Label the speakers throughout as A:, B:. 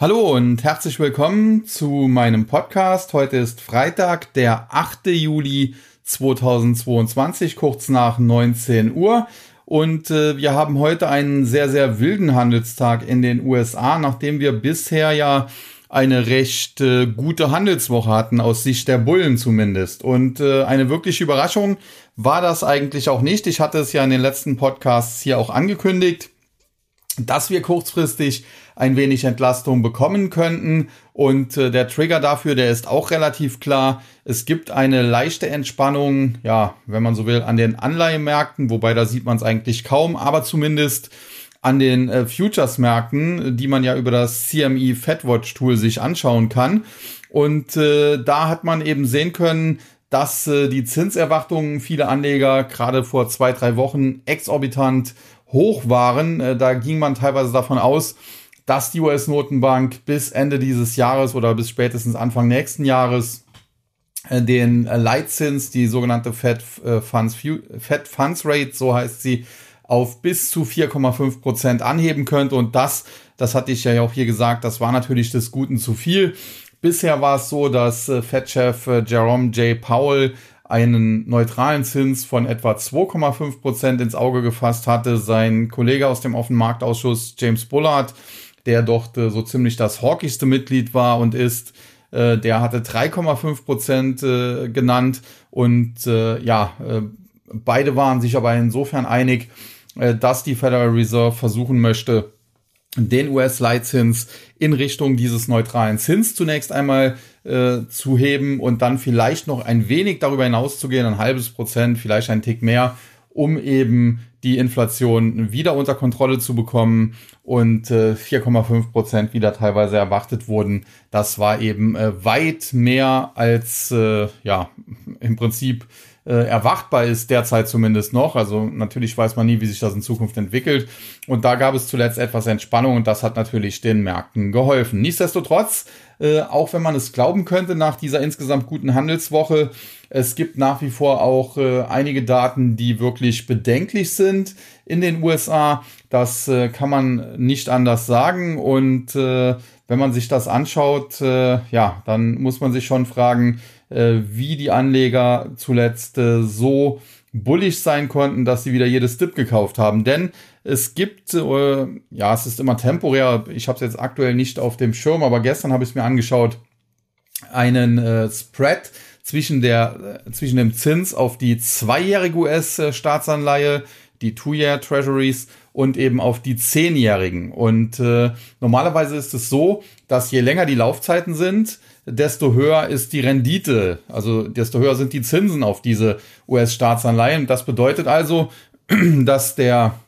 A: Hallo und herzlich willkommen zu meinem Podcast. Heute ist Freitag, der 8. Juli 2022, kurz nach 19 Uhr. Und äh, wir haben heute einen sehr, sehr wilden Handelstag in den USA, nachdem wir bisher ja eine recht äh, gute Handelswoche hatten, aus Sicht der Bullen zumindest. Und äh, eine wirkliche Überraschung war das eigentlich auch nicht. Ich hatte es ja in den letzten Podcasts hier auch angekündigt dass wir kurzfristig ein wenig Entlastung bekommen könnten. Und äh, der Trigger dafür, der ist auch relativ klar. Es gibt eine leichte Entspannung, ja, wenn man so will, an den Anleihemärkten, wobei da sieht man es eigentlich kaum, aber zumindest an den äh, Futures-Märkten, die man ja über das CME FedWatch-Tool sich anschauen kann. Und äh, da hat man eben sehen können, dass äh, die Zinserwartungen viele Anleger gerade vor zwei, drei Wochen exorbitant hoch waren. Äh, da ging man teilweise davon aus, dass die US-Notenbank bis Ende dieses Jahres oder bis spätestens Anfang nächsten Jahres äh, den Leitzins, die sogenannte Fed äh, Funds, Fed Funds Rate, so heißt sie, auf bis zu 4,5 Prozent anheben könnte. Und das, das hatte ich ja auch hier gesagt, das war natürlich des Guten zu viel. Bisher war es so, dass Fed-Chef Jerome J. Powell einen neutralen Zins von etwa 2,5 Prozent ins Auge gefasst hatte. Sein Kollege aus dem Offenmarktausschuss James Bullard, der dort äh, so ziemlich das hawkigste Mitglied war und ist, äh, der hatte 3,5 Prozent äh, genannt. Und äh, ja, äh, beide waren sich aber insofern einig, äh, dass die Federal Reserve versuchen möchte, den US-Leitzins in Richtung dieses neutralen Zins zunächst einmal zu heben und dann vielleicht noch ein wenig darüber hinaus zu gehen, ein halbes Prozent, vielleicht ein Tick mehr, um eben die Inflation wieder unter Kontrolle zu bekommen und äh, 4,5 Prozent wieder teilweise erwartet wurden. Das war eben äh, weit mehr als äh, ja im Prinzip äh, erwartbar ist, derzeit zumindest noch. Also natürlich weiß man nie, wie sich das in Zukunft entwickelt. Und da gab es zuletzt etwas Entspannung und das hat natürlich den Märkten geholfen. Nichtsdestotrotz, äh, auch wenn man es glauben könnte, nach dieser insgesamt guten Handelswoche, es gibt nach wie vor auch äh, einige Daten, die wirklich bedenklich sind in den USA. Das äh, kann man nicht anders sagen. Und äh, wenn man sich das anschaut, äh, ja, dann muss man sich schon fragen, äh, wie die Anleger zuletzt äh, so bullig sein konnten, dass sie wieder jedes Dip gekauft haben. Denn es gibt, ja, es ist immer temporär. Ich habe es jetzt aktuell nicht auf dem Schirm, aber gestern habe ich es mir angeschaut, einen Spread zwischen der äh, zwischen dem Zins auf die zweijährige US-Staatsanleihe, die Two-Year Treasuries und eben auf die zehnjährigen. Und äh, normalerweise ist es so, dass je länger die Laufzeiten sind, desto höher ist die Rendite, also desto höher sind die Zinsen auf diese US-Staatsanleihen. Das bedeutet also, dass der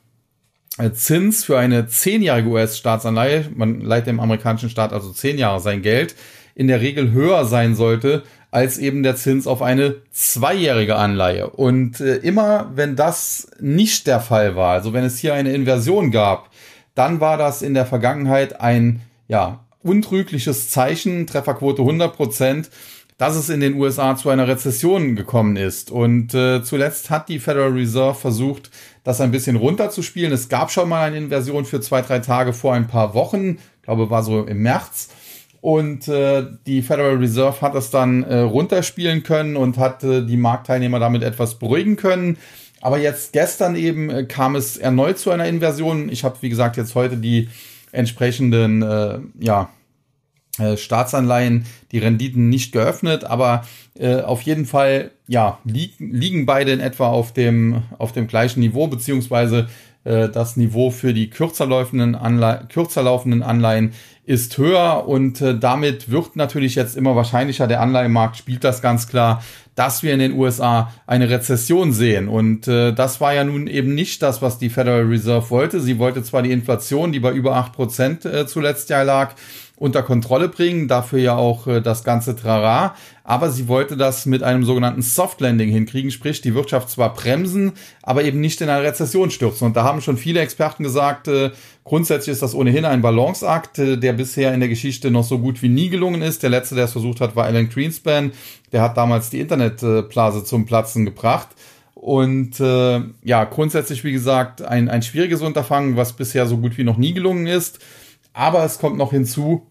A: äh, Zins für eine zehnjährige US-Staatsanleihe, man leiht dem amerikanischen Staat also zehn Jahre sein Geld, in der Regel höher sein sollte als eben der Zins auf eine zweijährige Anleihe. Und äh, immer wenn das nicht der Fall war, also wenn es hier eine Inversion gab, dann war das in der Vergangenheit ein ja, untrügliches Zeichen, Trefferquote 100 Prozent, dass es in den USA zu einer Rezession gekommen ist. Und äh, zuletzt hat die Federal Reserve versucht, das ein bisschen runterzuspielen. Es gab schon mal eine Inversion für zwei, drei Tage vor ein paar Wochen, ich glaube, war so im März. Und äh, die Federal Reserve hat das dann äh, runterspielen können und hat äh, die Marktteilnehmer damit etwas beruhigen können. Aber jetzt gestern eben äh, kam es erneut zu einer Inversion. Ich habe, wie gesagt, jetzt heute die entsprechenden äh, ja, äh, Staatsanleihen, die Renditen nicht geöffnet, aber äh, auf jeden Fall ja, li liegen beide in etwa auf dem, auf dem gleichen Niveau, beziehungsweise äh, das Niveau für die kürzer laufenden, Anle kürzer laufenden Anleihen ist höher und äh, damit wird natürlich jetzt immer wahrscheinlicher, der Anleihenmarkt spielt das ganz klar, dass wir in den USA eine Rezession sehen. Und äh, das war ja nun eben nicht das, was die Federal Reserve wollte. Sie wollte zwar die Inflation, die bei über acht Prozent äh, zuletzt ja lag, unter Kontrolle bringen, dafür ja auch äh, das ganze Trara, aber sie wollte das mit einem sogenannten Soft Landing hinkriegen, sprich die Wirtschaft zwar bremsen, aber eben nicht in eine Rezession stürzen. Und da haben schon viele Experten gesagt, äh, grundsätzlich ist das ohnehin ein Balanceakt, äh, der bisher in der Geschichte noch so gut wie nie gelungen ist. Der letzte, der es versucht hat, war Alan Greenspan, der hat damals die Internetblase zum Platzen gebracht. Und äh, ja, grundsätzlich, wie gesagt, ein, ein schwieriges Unterfangen, was bisher so gut wie noch nie gelungen ist. Aber es kommt noch hinzu,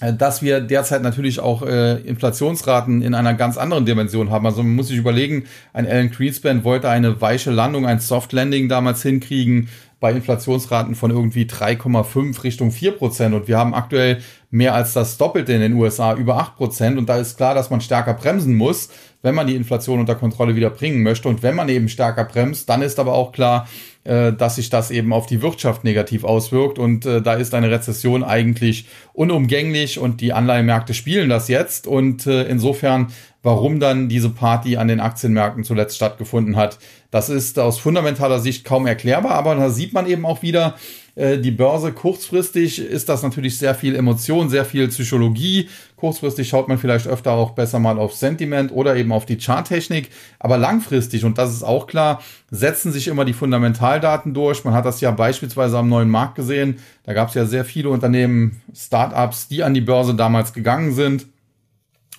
A: dass wir derzeit natürlich auch äh, Inflationsraten in einer ganz anderen Dimension haben. Also man muss sich überlegen, ein Alan Greenspan wollte eine weiche Landung, ein Soft Landing damals hinkriegen bei Inflationsraten von irgendwie 3,5 Richtung 4 Prozent. Und wir haben aktuell mehr als das Doppelte in den USA, über 8 Prozent. Und da ist klar, dass man stärker bremsen muss, wenn man die Inflation unter Kontrolle wieder bringen möchte und wenn man eben stärker bremst, dann ist aber auch klar, äh, dass sich das eben auf die Wirtschaft negativ auswirkt. Und äh, da ist eine Rezession eigentlich unumgänglich und die Anleihemärkte spielen das jetzt. Und äh, insofern, warum dann diese Party an den Aktienmärkten zuletzt stattgefunden hat, das ist aus fundamentaler Sicht kaum erklärbar. Aber da sieht man eben auch wieder, die Börse kurzfristig ist das natürlich sehr viel Emotion, sehr viel Psychologie. Kurzfristig schaut man vielleicht öfter auch besser mal auf Sentiment oder eben auf die Charttechnik. Aber langfristig, und das ist auch klar, setzen sich immer die Fundamentaldaten durch. Man hat das ja beispielsweise am neuen Markt gesehen. Da gab es ja sehr viele Unternehmen, Startups, die an die Börse damals gegangen sind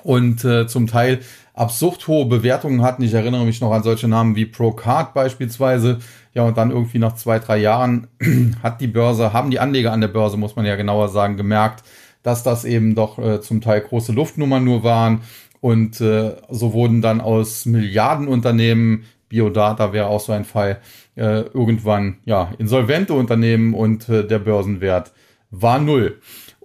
A: und äh, zum Teil absurd hohe Bewertungen hatten. Ich erinnere mich noch an solche Namen wie Procard beispielsweise. Ja, und dann irgendwie nach zwei, drei Jahren hat die Börse, haben die Anleger an der Börse, muss man ja genauer sagen, gemerkt, dass das eben doch äh, zum Teil große Luftnummern nur waren. Und äh, so wurden dann aus Milliardenunternehmen, Biodata wäre auch so ein Fall, äh, irgendwann ja insolvente Unternehmen und äh, der Börsenwert war null.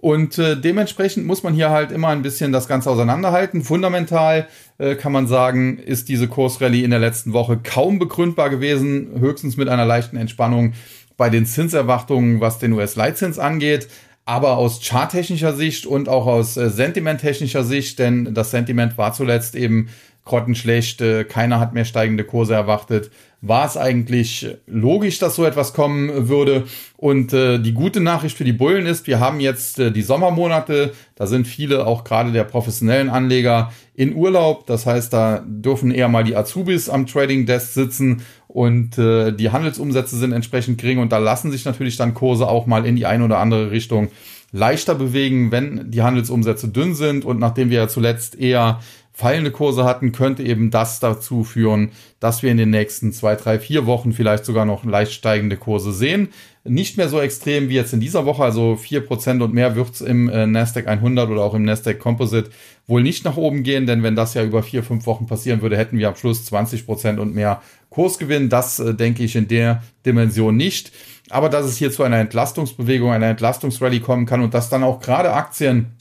A: Und äh, dementsprechend muss man hier halt immer ein bisschen das Ganze auseinanderhalten. Fundamental äh, kann man sagen, ist diese Kursrallye in der letzten Woche kaum begründbar gewesen, höchstens mit einer leichten Entspannung bei den Zinserwartungen, was den US-Leitzins angeht. Aber aus charttechnischer Sicht und auch aus äh, sentimenttechnischer Sicht, denn das Sentiment war zuletzt eben grottenschlecht, äh, keiner hat mehr steigende Kurse erwartet, war es eigentlich logisch, dass so etwas kommen würde. Und äh, die gute Nachricht für die Bullen ist, wir haben jetzt äh, die Sommermonate, da sind viele, auch gerade der professionellen Anleger, in Urlaub. Das heißt, da dürfen eher mal die Azubis am Trading Desk sitzen und äh, die Handelsumsätze sind entsprechend gering und da lassen sich natürlich dann Kurse auch mal in die eine oder andere Richtung leichter bewegen, wenn die Handelsumsätze dünn sind und nachdem wir ja zuletzt eher fallende Kurse hatten, könnte eben das dazu führen, dass wir in den nächsten zwei, drei, vier Wochen vielleicht sogar noch leicht steigende Kurse sehen. Nicht mehr so extrem wie jetzt in dieser Woche, also vier Prozent und mehr wird's im äh, Nasdaq 100 oder auch im Nasdaq Composite wohl nicht nach oben gehen, denn wenn das ja über vier, fünf Wochen passieren würde, hätten wir am Schluss 20 Prozent und mehr Kursgewinn. Das äh, denke ich in der Dimension nicht. Aber dass es hier zu einer Entlastungsbewegung, einer Entlastungsrallye kommen kann und dass dann auch gerade Aktien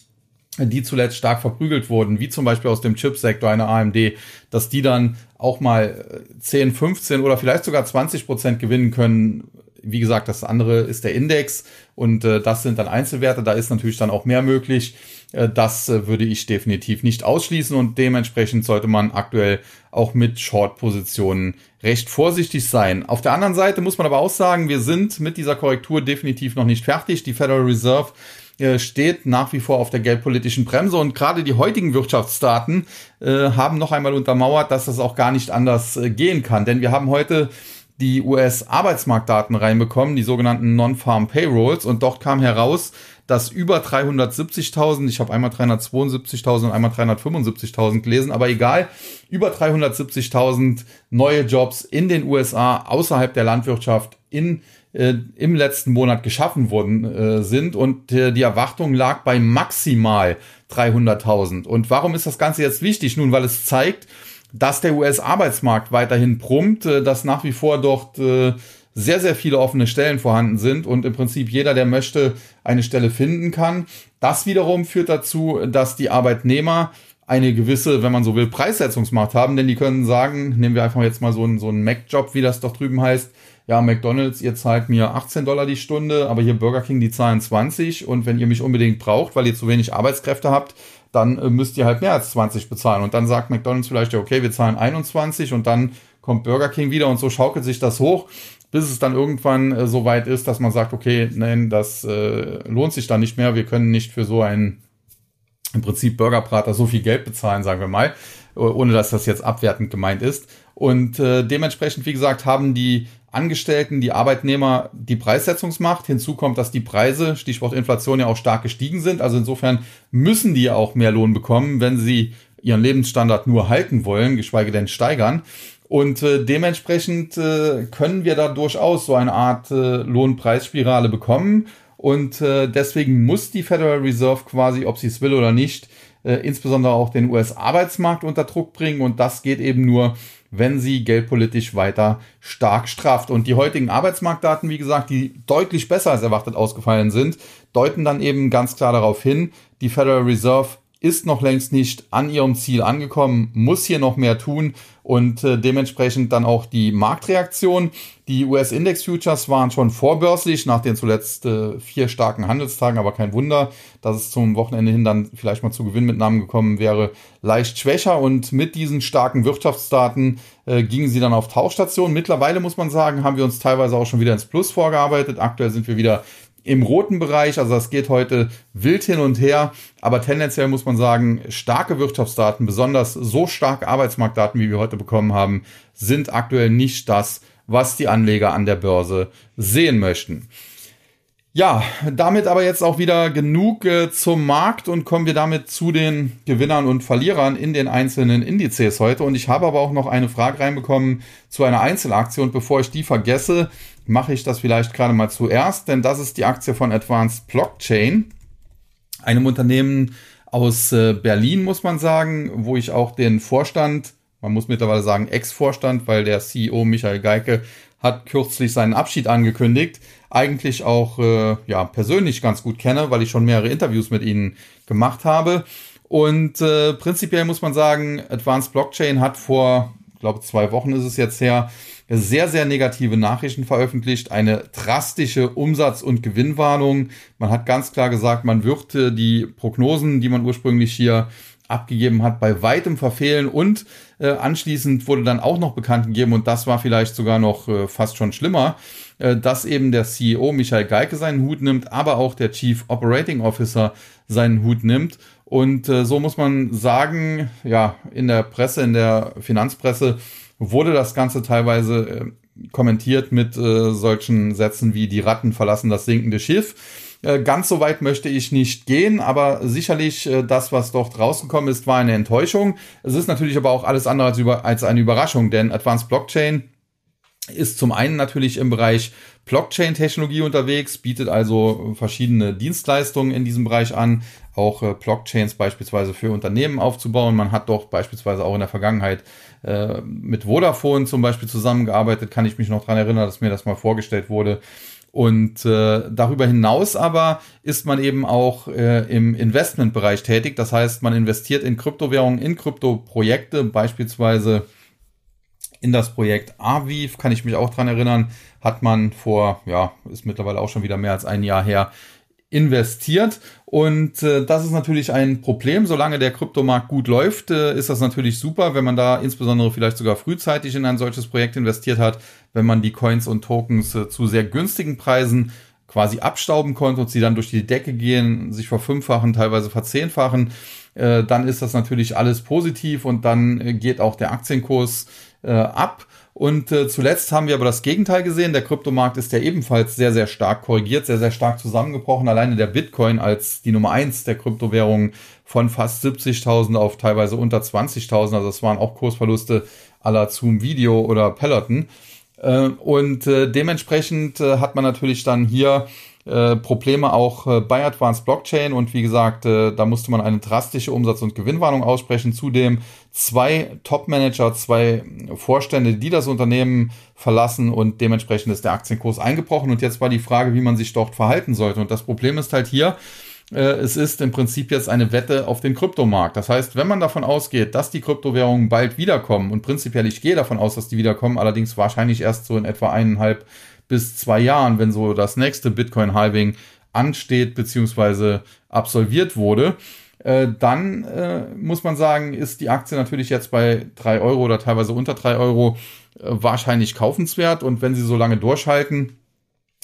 A: die zuletzt stark verprügelt wurden, wie zum Beispiel aus dem Chipsektor eine AMD, dass die dann auch mal 10, 15 oder vielleicht sogar 20 Prozent gewinnen können. Wie gesagt, das andere ist der Index und äh, das sind dann Einzelwerte. Da ist natürlich dann auch mehr möglich. Äh, das äh, würde ich definitiv nicht ausschließen und dementsprechend sollte man aktuell auch mit Short-Positionen recht vorsichtig sein. Auf der anderen Seite muss man aber auch sagen, wir sind mit dieser Korrektur definitiv noch nicht fertig. Die Federal Reserve äh, steht nach wie vor auf der geldpolitischen Bremse und gerade die heutigen Wirtschaftsdaten äh, haben noch einmal untermauert, dass das auch gar nicht anders äh, gehen kann. Denn wir haben heute die US-Arbeitsmarktdaten reinbekommen, die sogenannten Non-Farm Payrolls und dort kam heraus, dass über 370.000, ich habe einmal 372.000 und einmal 375.000 gelesen, aber egal, über 370.000 neue Jobs in den USA außerhalb der Landwirtschaft in äh, im letzten Monat geschaffen worden äh, sind und äh, die Erwartung lag bei maximal 300.000. Und warum ist das Ganze jetzt wichtig? Nun, weil es zeigt, dass der US-Arbeitsmarkt weiterhin brummt, äh, dass nach wie vor dort äh, sehr, sehr viele offene Stellen vorhanden sind und im Prinzip jeder, der möchte, eine Stelle finden kann. Das wiederum führt dazu, dass die Arbeitnehmer eine gewisse, wenn man so will, Preissetzungsmacht haben, denn die können sagen, nehmen wir einfach jetzt mal so einen, so einen Mac-Job, wie das doch drüben heißt, ja, McDonalds, ihr zahlt mir 18 Dollar die Stunde, aber hier Burger King, die zahlen 20 und wenn ihr mich unbedingt braucht, weil ihr zu wenig Arbeitskräfte habt, dann äh, müsst ihr halt mehr als 20 bezahlen. Und dann sagt McDonalds vielleicht, ja, okay, wir zahlen 21 und dann kommt Burger King wieder und so schaukelt sich das hoch, bis es dann irgendwann äh, so weit ist, dass man sagt, okay, nein, das äh, lohnt sich dann nicht mehr, wir können nicht für so einen im Prinzip Burgerbrater so viel Geld bezahlen, sagen wir mal, ohne dass das jetzt abwertend gemeint ist. Und äh, dementsprechend, wie gesagt, haben die Angestellten, die Arbeitnehmer die Preissetzungsmacht. Hinzu kommt, dass die Preise, Stichwort Inflation, ja auch stark gestiegen sind. Also insofern müssen die auch mehr Lohn bekommen, wenn sie ihren Lebensstandard nur halten wollen, geschweige denn steigern. Und äh, dementsprechend äh, können wir da durchaus so eine Art äh, Lohnpreisspirale bekommen. Und äh, deswegen muss die Federal Reserve quasi, ob sie es will oder nicht, äh, insbesondere auch den US-Arbeitsmarkt unter Druck bringen. Und das geht eben nur, wenn sie geldpolitisch weiter stark strafft. Und die heutigen Arbeitsmarktdaten, wie gesagt, die deutlich besser als erwartet ausgefallen sind, deuten dann eben ganz klar darauf hin, die Federal Reserve ist noch längst nicht an ihrem Ziel angekommen, muss hier noch mehr tun und äh, dementsprechend dann auch die Marktreaktion. Die US-Index-Futures waren schon vorbörslich nach den zuletzt äh, vier starken Handelstagen, aber kein Wunder, dass es zum Wochenende hin dann vielleicht mal zu Gewinnmitnahmen gekommen wäre, leicht schwächer und mit diesen starken Wirtschaftsdaten äh, gingen sie dann auf Tauchstation. Mittlerweile muss man sagen, haben wir uns teilweise auch schon wieder ins Plus vorgearbeitet. Aktuell sind wir wieder im roten Bereich. Also das geht heute wild hin und her. Aber tendenziell muss man sagen, starke Wirtschaftsdaten, besonders so starke Arbeitsmarktdaten, wie wir heute bekommen haben, sind aktuell nicht das, was die Anleger an der Börse sehen möchten. Ja, damit aber jetzt auch wieder genug äh, zum Markt und kommen wir damit zu den Gewinnern und Verlierern in den einzelnen Indizes heute. Und ich habe aber auch noch eine Frage reinbekommen zu einer Einzelaktie. Und bevor ich die vergesse, mache ich das vielleicht gerade mal zuerst, denn das ist die Aktie von Advanced Blockchain, einem Unternehmen aus äh, Berlin, muss man sagen, wo ich auch den Vorstand, man muss mittlerweile sagen Ex-Vorstand, weil der CEO Michael Geike hat kürzlich seinen Abschied angekündigt, eigentlich auch äh, ja persönlich ganz gut kenne, weil ich schon mehrere Interviews mit ihnen gemacht habe. Und äh, prinzipiell muss man sagen, Advanced Blockchain hat vor, glaube zwei Wochen ist es jetzt her, sehr, sehr negative Nachrichten veröffentlicht, eine drastische Umsatz- und Gewinnwarnung. Man hat ganz klar gesagt, man wird äh, die Prognosen, die man ursprünglich hier abgegeben hat, bei weitem verfehlen und äh, anschließend wurde dann auch noch bekannt gegeben und das war vielleicht sogar noch äh, fast schon schlimmer, dass eben der CEO Michael Geike seinen Hut nimmt, aber auch der Chief Operating Officer seinen Hut nimmt und so muss man sagen, ja, in der Presse, in der Finanzpresse wurde das Ganze teilweise äh, kommentiert mit äh, solchen Sätzen wie die Ratten verlassen das sinkende Schiff äh, ganz so weit möchte ich nicht gehen, aber sicherlich äh, das, was dort rausgekommen ist, war eine Enttäuschung. Es ist natürlich aber auch alles andere als, über, als eine Überraschung, denn Advanced Blockchain ist zum einen natürlich im Bereich Blockchain-Technologie unterwegs, bietet also verschiedene Dienstleistungen in diesem Bereich an, auch äh, Blockchains beispielsweise für Unternehmen aufzubauen. Man hat doch beispielsweise auch in der Vergangenheit äh, mit Vodafone zum Beispiel zusammengearbeitet, kann ich mich noch dran erinnern, dass mir das mal vorgestellt wurde. Und äh, darüber hinaus aber ist man eben auch äh, im Investmentbereich tätig. Das heißt, man investiert in Kryptowährungen, in Kryptoprojekte, beispielsweise in das Projekt Aviv, kann ich mich auch dran erinnern, hat man vor, ja, ist mittlerweile auch schon wieder mehr als ein Jahr her, investiert. Und äh, das ist natürlich ein Problem. Solange der Kryptomarkt gut läuft, äh, ist das natürlich super, wenn man da insbesondere vielleicht sogar frühzeitig in ein solches Projekt investiert hat, wenn man die Coins und Tokens äh, zu sehr günstigen Preisen quasi abstauben konnte und sie dann durch die Decke gehen, sich verfünffachen, teilweise verzehnfachen, äh, dann ist das natürlich alles positiv und dann äh, geht auch der Aktienkurs äh, ab. Und äh, zuletzt haben wir aber das Gegenteil gesehen. Der Kryptomarkt ist ja ebenfalls sehr, sehr stark korrigiert, sehr, sehr stark zusammengebrochen. Alleine der Bitcoin als die Nummer eins der Kryptowährungen von fast 70.000 auf teilweise unter 20.000. Also das waren auch Kursverluste aller Zoom Video oder Peloton. Äh, und äh, dementsprechend äh, hat man natürlich dann hier Probleme auch bei Advanced Blockchain und wie gesagt, da musste man eine drastische Umsatz- und Gewinnwarnung aussprechen. Zudem zwei Top-Manager, zwei Vorstände, die das Unternehmen verlassen und dementsprechend ist der Aktienkurs eingebrochen. Und jetzt war die Frage, wie man sich dort verhalten sollte. Und das Problem ist halt hier, es ist im Prinzip jetzt eine Wette auf den Kryptomarkt. Das heißt, wenn man davon ausgeht, dass die Kryptowährungen bald wiederkommen, und prinzipiell ich gehe davon aus, dass die wiederkommen, allerdings wahrscheinlich erst so in etwa eineinhalb bis zwei Jahren, wenn so das nächste Bitcoin-Halving ansteht bzw. absolviert wurde, äh, dann äh, muss man sagen, ist die Aktie natürlich jetzt bei drei Euro oder teilweise unter drei Euro äh, wahrscheinlich kaufenswert. Und wenn sie so lange durchhalten, äh,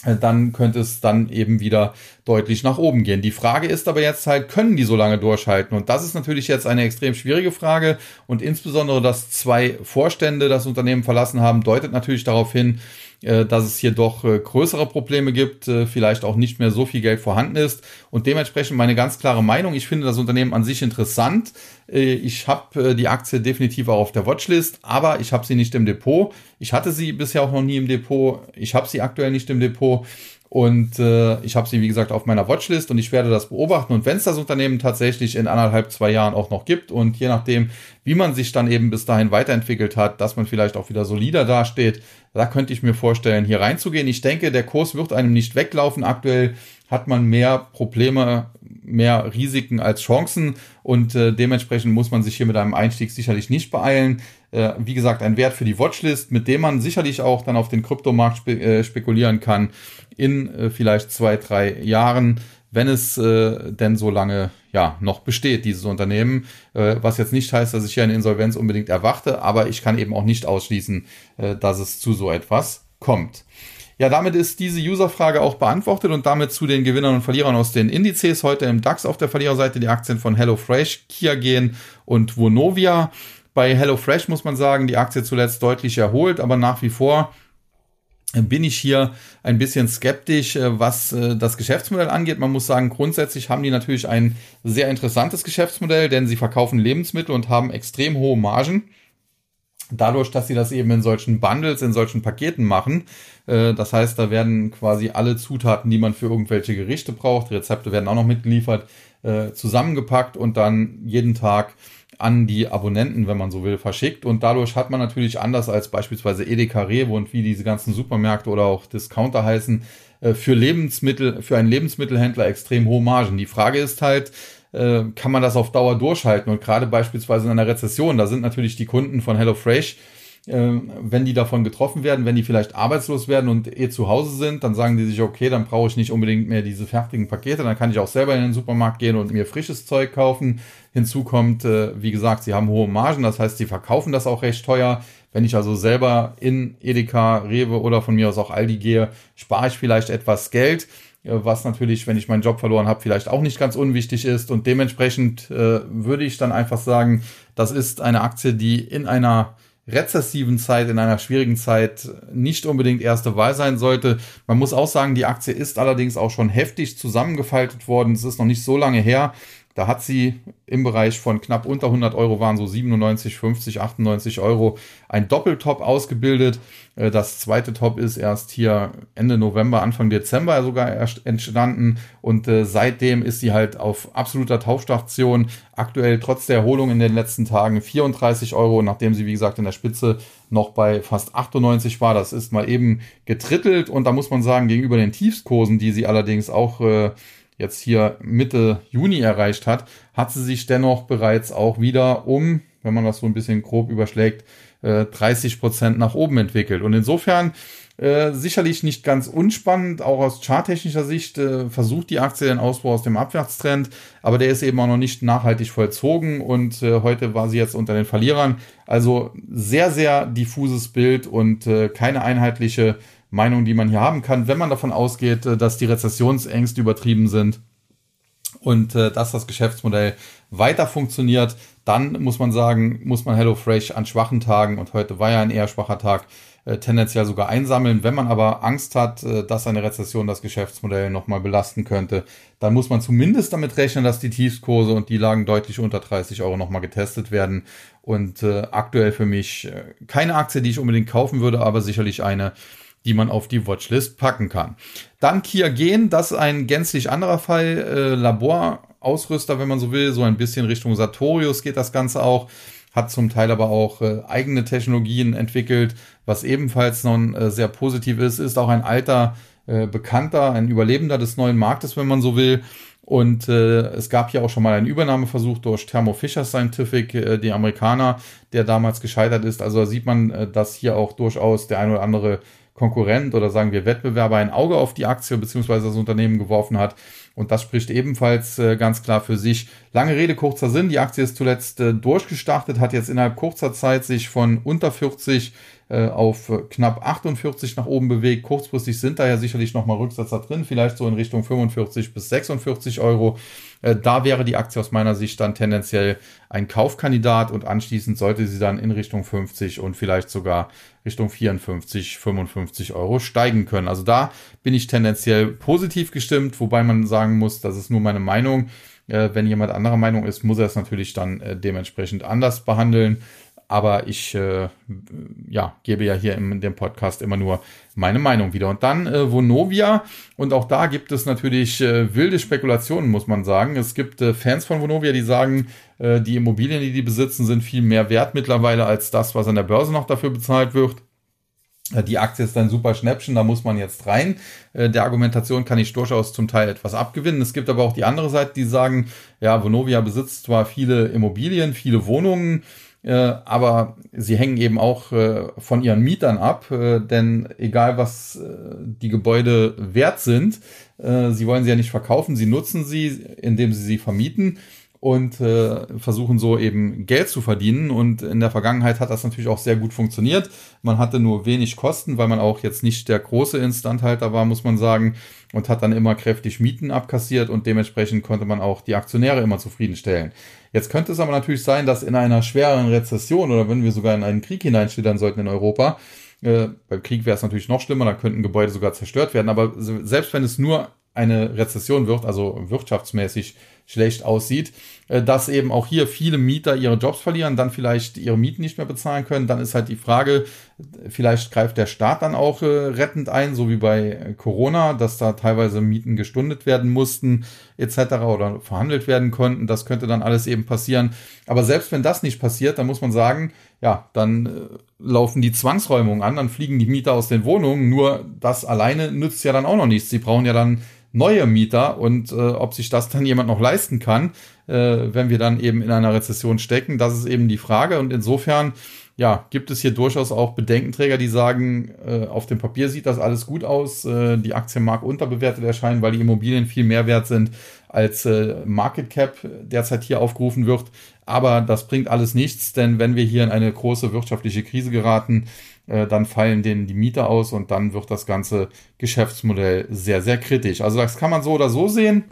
A: dann könnte es dann eben wieder deutlich nach oben gehen. Die Frage ist aber jetzt halt, können die so lange durchhalten? Und das ist natürlich jetzt eine extrem schwierige Frage. Und insbesondere, dass zwei Vorstände das Unternehmen verlassen haben, deutet natürlich darauf hin, äh, dass es hier doch äh, größere Probleme gibt, äh, vielleicht auch nicht mehr so viel Geld vorhanden ist. Und dementsprechend meine ganz klare Meinung, ich finde das Unternehmen an sich interessant. Ich habe die Aktie definitiv auch auf der Watchlist, aber ich habe sie nicht im Depot. Ich hatte sie bisher auch noch nie im Depot. Ich habe sie aktuell nicht im Depot. Und äh, ich habe sie, wie gesagt, auf meiner Watchlist und ich werde das beobachten. Und wenn es das Unternehmen tatsächlich in anderthalb, zwei Jahren auch noch gibt und je nachdem, wie man sich dann eben bis dahin weiterentwickelt hat, dass man vielleicht auch wieder solider dasteht, da könnte ich mir vorstellen, hier reinzugehen. Ich denke, der Kurs wird einem nicht weglaufen. Aktuell hat man mehr Probleme, mehr Risiken als Chancen und äh, dementsprechend muss man sich hier mit einem Einstieg sicherlich nicht beeilen. Äh, wie gesagt, ein Wert für die Watchlist, mit dem man sicherlich auch dann auf den Kryptomarkt spe äh, spekulieren kann in äh, vielleicht zwei, drei Jahren, wenn es äh, denn so lange ja noch besteht, dieses Unternehmen. Äh, was jetzt nicht heißt, dass ich hier eine Insolvenz unbedingt erwarte, aber ich kann eben auch nicht ausschließen, dass es zu so etwas kommt. Ja, damit ist diese Userfrage auch beantwortet und damit zu den Gewinnern und Verlierern aus den Indizes. Heute im DAX auf der Verliererseite die Aktien von HelloFresh, Kiagen und Vonovia. Bei HelloFresh muss man sagen, die Aktie zuletzt deutlich erholt, aber nach wie vor bin ich hier ein bisschen skeptisch, äh, was äh, das Geschäftsmodell angeht. Man muss sagen, grundsätzlich haben die natürlich ein sehr interessantes Geschäftsmodell, denn sie verkaufen Lebensmittel und haben extrem hohe Margen. Dadurch, dass sie das eben in solchen Bundles, in solchen Paketen machen. Äh, das heißt, da werden quasi alle Zutaten, die man für irgendwelche Gerichte braucht, Rezepte werden auch noch mitgeliefert, zusammengepackt und dann jeden Tag an die Abonnenten, wenn man so will, verschickt. Und dadurch hat man natürlich anders als beispielsweise Edeka Rewe und wie diese ganzen Supermärkte oder auch Discounter heißen, äh, für Lebensmittel, für einen Lebensmittelhändler extrem hohe Margen. Die Frage ist halt, äh, kann man das auf Dauer durchhalten? Und gerade beispielsweise in einer Rezession, da sind natürlich die Kunden von HelloFresh äh, wenn die davon getroffen werden, wenn die vielleicht arbeitslos werden und eh zu Hause sind, dann sagen die sich, okay, dann brauche ich nicht unbedingt mehr diese fertigen Pakete, dann kann ich auch selber in den Supermarkt gehen und mir frisches Zeug kaufen. Hinzu kommt, äh, wie gesagt, sie haben hohe Margen, das heißt, sie verkaufen das auch recht teuer. Wenn ich also selber in Edeka, Rewe oder von mir aus auch Aldi gehe, spare ich vielleicht etwas Geld was natürlich, wenn ich meinen Job verloren habe, vielleicht auch nicht ganz unwichtig ist. Und dementsprechend äh, würde ich dann einfach sagen, das ist eine Aktie, die in einer rezessiven Zeit, in einer schwierigen Zeit nicht unbedingt erste Wahl sein sollte. Man muss auch sagen, die Aktie ist allerdings auch schon heftig zusammengefaltet worden. Es ist noch nicht so lange her. Da hat sie im Bereich von knapp unter 100 Euro waren so 97, 50, 98 Euro ein Doppeltop ausgebildet. Äh, das zweite Top ist erst hier Ende November, Anfang Dezember sogar entstanden und äh, seitdem ist sie halt auf absoluter Taufstation. Aktuell trotz der Erholung in den letzten Tagen 34 Euro, nachdem sie wie gesagt in der Spitze noch bei fast 98 war. Das ist mal eben getrittelt und da muss man sagen, gegenüber den Tiefskursen, die sie allerdings auch äh, jetzt hier Mitte Juni erreicht hat, hat sie sich dennoch bereits auch wieder um, wenn man das so ein bisschen grob überschlägt, 30 äh, Prozent nach oben entwickelt. Und insofern äh, sicherlich nicht ganz unspannend, auch aus charttechnischer Sicht äh, versucht die Aktie den Ausbau aus dem Abwärtstrend, aber der ist eben auch noch nicht nachhaltig vollzogen und äh, heute war sie jetzt unter den Verlierern. Also sehr, sehr diffuses Bild und äh, keine einheitliche Meinung, die man hier haben kann, wenn man davon ausgeht, äh, dass die Rezessionsängste übertrieben sind und äh, dass das Geschäftsmodell weiter funktioniert, dann muss man sagen, muss man HelloFresh an schwachen Tagen, und heute war ja ein eher schwacher Tag, äh, tendenziell sogar einsammeln. Wenn man aber Angst hat, dass eine Rezession das Geschäftsmodell nochmal belasten könnte, dann muss man zumindest damit rechnen, dass die Tiefskurse und die Lagen deutlich unter 30 Euro nochmal getestet werden. Und aktuell für mich keine Aktie, die ich unbedingt kaufen würde, aber sicherlich eine, die man auf die Watchlist packen kann. Dann Kia Gen, das ist ein gänzlich anderer Fall. Äh, Laborausrüster, wenn man so will, so ein bisschen Richtung Sartorius geht das Ganze auch. Hat zum Teil aber auch äh, eigene Technologien entwickelt, was ebenfalls noch äh, sehr positiv ist. Ist auch ein alter äh, Bekannter, ein Überlebender des neuen Marktes, wenn man so will. Und äh, es gab ja auch schon mal einen Übernahmeversuch durch Thermo Fisher Scientific, äh, die Amerikaner, der damals gescheitert ist. Also da sieht man, äh, dass hier auch durchaus der ein oder andere Konkurrent oder sagen wir Wettbewerber ein Auge auf die Aktie bzw. das Unternehmen geworfen hat. Und das spricht ebenfalls äh, ganz klar für sich. Lange Rede, kurzer Sinn. Die Aktie ist zuletzt äh, durchgestartet, hat jetzt innerhalb kurzer Zeit sich von unter 40 äh, auf knapp 48 nach oben bewegt. Kurzfristig sind da ja sicherlich nochmal Rücksetzer drin, vielleicht so in Richtung 45 bis 46 Euro. Äh, da wäre die Aktie aus meiner Sicht dann tendenziell ein Kaufkandidat und anschließend sollte sie dann in Richtung 50 und vielleicht sogar Richtung 54, 55 Euro steigen können. Also da bin ich tendenziell positiv gestimmt, wobei man sagen muss, das ist nur meine Meinung. Äh, wenn jemand anderer Meinung ist, muss er es natürlich dann dementsprechend anders behandeln. Aber ich äh, ja, gebe ja hier in dem Podcast immer nur meine Meinung wieder. Und dann äh, Vonovia. Und auch da gibt es natürlich äh, wilde Spekulationen, muss man sagen. Es gibt äh, Fans von Vonovia, die sagen, äh, die Immobilien, die die besitzen, sind viel mehr wert mittlerweile als das, was an der Börse noch dafür bezahlt wird. Äh, die Aktie ist ein super Schnäppchen, da muss man jetzt rein. Äh, der Argumentation kann ich durchaus zum Teil etwas abgewinnen. Es gibt aber auch die andere Seite, die sagen, ja, Vonovia besitzt zwar viele Immobilien, viele Wohnungen, äh, aber sie hängen eben auch äh, von ihren Mietern ab, äh, denn egal was äh, die Gebäude wert sind, äh, sie wollen sie ja nicht verkaufen, sie nutzen sie, indem sie sie vermieten und äh, versuchen so eben Geld zu verdienen. Und in der Vergangenheit hat das natürlich auch sehr gut funktioniert. Man hatte nur wenig Kosten, weil man auch jetzt nicht der große Instandhalter war, muss man sagen, und hat dann immer kräftig Mieten abkassiert und dementsprechend konnte man auch die Aktionäre immer zufriedenstellen. Jetzt könnte es aber natürlich sein, dass in einer schweren Rezession oder wenn wir sogar in einen Krieg hineinschlittern sollten in Europa, äh, beim Krieg wäre es natürlich noch schlimmer, da könnten Gebäude sogar zerstört werden, aber selbst wenn es nur eine Rezession wird, also wirtschaftsmäßig schlecht aussieht, äh, dass eben auch hier viele Mieter ihre Jobs verlieren, dann vielleicht ihre Mieten nicht mehr bezahlen können. Dann ist halt die Frage, vielleicht greift der Staat dann auch äh, rettend ein, so wie bei Corona, dass da teilweise Mieten gestundet werden mussten etc. oder verhandelt werden konnten. Das könnte dann alles eben passieren. Aber selbst wenn das nicht passiert, dann muss man sagen, ja, dann äh, laufen die Zwangsräumungen an, dann fliegen die Mieter aus den Wohnungen. Nur das alleine nützt ja dann auch noch nichts. Sie brauchen ja dann neue Mieter und äh, ob sich das dann jemand noch leisten kann, äh, wenn wir dann eben in einer Rezession stecken, das ist eben die Frage. Und insofern, ja, gibt es hier durchaus auch Bedenkenträger, die sagen, äh, auf dem Papier sieht das alles gut aus, äh, die Aktien mag unterbewertet erscheinen, weil die Immobilien viel mehr wert sind als äh, Market Cap derzeit hier aufgerufen wird. Aber das bringt alles nichts, denn wenn wir hier in eine große wirtschaftliche Krise geraten, äh, dann fallen denen die Mieter aus und dann wird das ganze Geschäftsmodell sehr, sehr kritisch. Also das kann man so oder so sehen.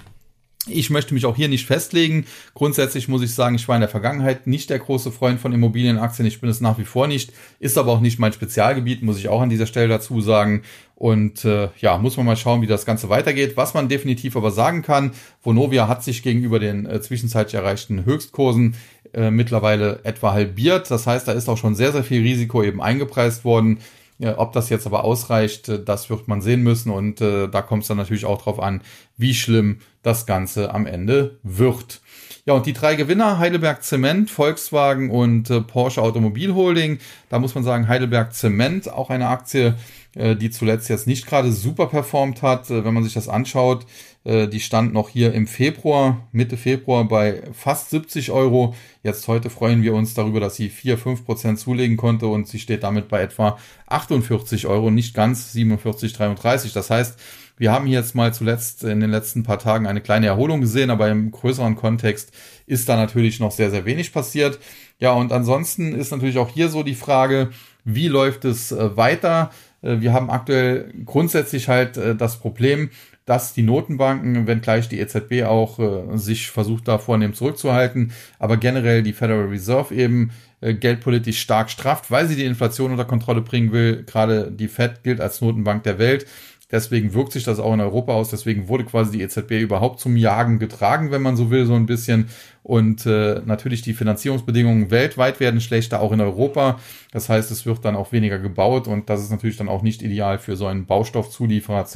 A: Ich möchte mich auch hier nicht festlegen. Grundsätzlich muss ich sagen, ich war in der Vergangenheit nicht der große Freund von Immobilienaktien. Ich bin es nach wie vor nicht. Ist aber auch nicht mein Spezialgebiet, muss ich auch an dieser Stelle dazu sagen. Und äh, ja, muss man mal schauen, wie das Ganze weitergeht. Was man definitiv aber sagen kann, Vonovia hat sich gegenüber den äh, zwischenzeitlich erreichten Höchstkursen äh, mittlerweile etwa halbiert. Das heißt, da ist auch schon sehr, sehr viel Risiko eben eingepreist worden. Ja, ob das jetzt aber ausreicht, äh, das wird man sehen müssen. Und äh, da kommt es dann natürlich auch drauf an, wie schlimm das Ganze am Ende wird. Ja, und die drei Gewinner, Heidelberg Zement, Volkswagen und äh, Porsche Automobil Holding. Da muss man sagen, Heidelberg Zement, auch eine Aktie, äh, die zuletzt jetzt nicht gerade super performt hat. Äh, wenn man sich das anschaut, äh, die stand noch hier im Februar, Mitte Februar bei fast 70 Euro. Jetzt heute freuen wir uns darüber, dass sie 4, 5 Prozent zulegen konnte und sie steht damit bei etwa 48 Euro, nicht ganz 47, 33. Das heißt, wir haben jetzt mal zuletzt in den letzten paar Tagen eine kleine Erholung gesehen, aber im größeren Kontext ist da natürlich noch sehr, sehr wenig passiert. Ja, und ansonsten ist natürlich auch hier so die Frage, wie läuft es weiter? Äh, wir haben aktuell grundsätzlich halt äh, das Problem, dass die Notenbanken, wenngleich die EZB auch äh, sich versucht da vornehm zurückzuhalten, aber generell die Federal Reserve eben geldpolitisch stark strafft, weil sie die Inflation unter Kontrolle bringen will. Gerade die Fed gilt als Notenbank der Welt. Deswegen wirkt sich das auch in Europa aus. Deswegen wurde quasi die EZB überhaupt zum Jagen getragen, wenn man so will, so ein bisschen. Und äh, natürlich die Finanzierungsbedingungen weltweit werden schlechter, auch in Europa. Das heißt, es wird dann auch weniger gebaut und das ist natürlich dann auch nicht ideal für so einen Baustoffzulieferer,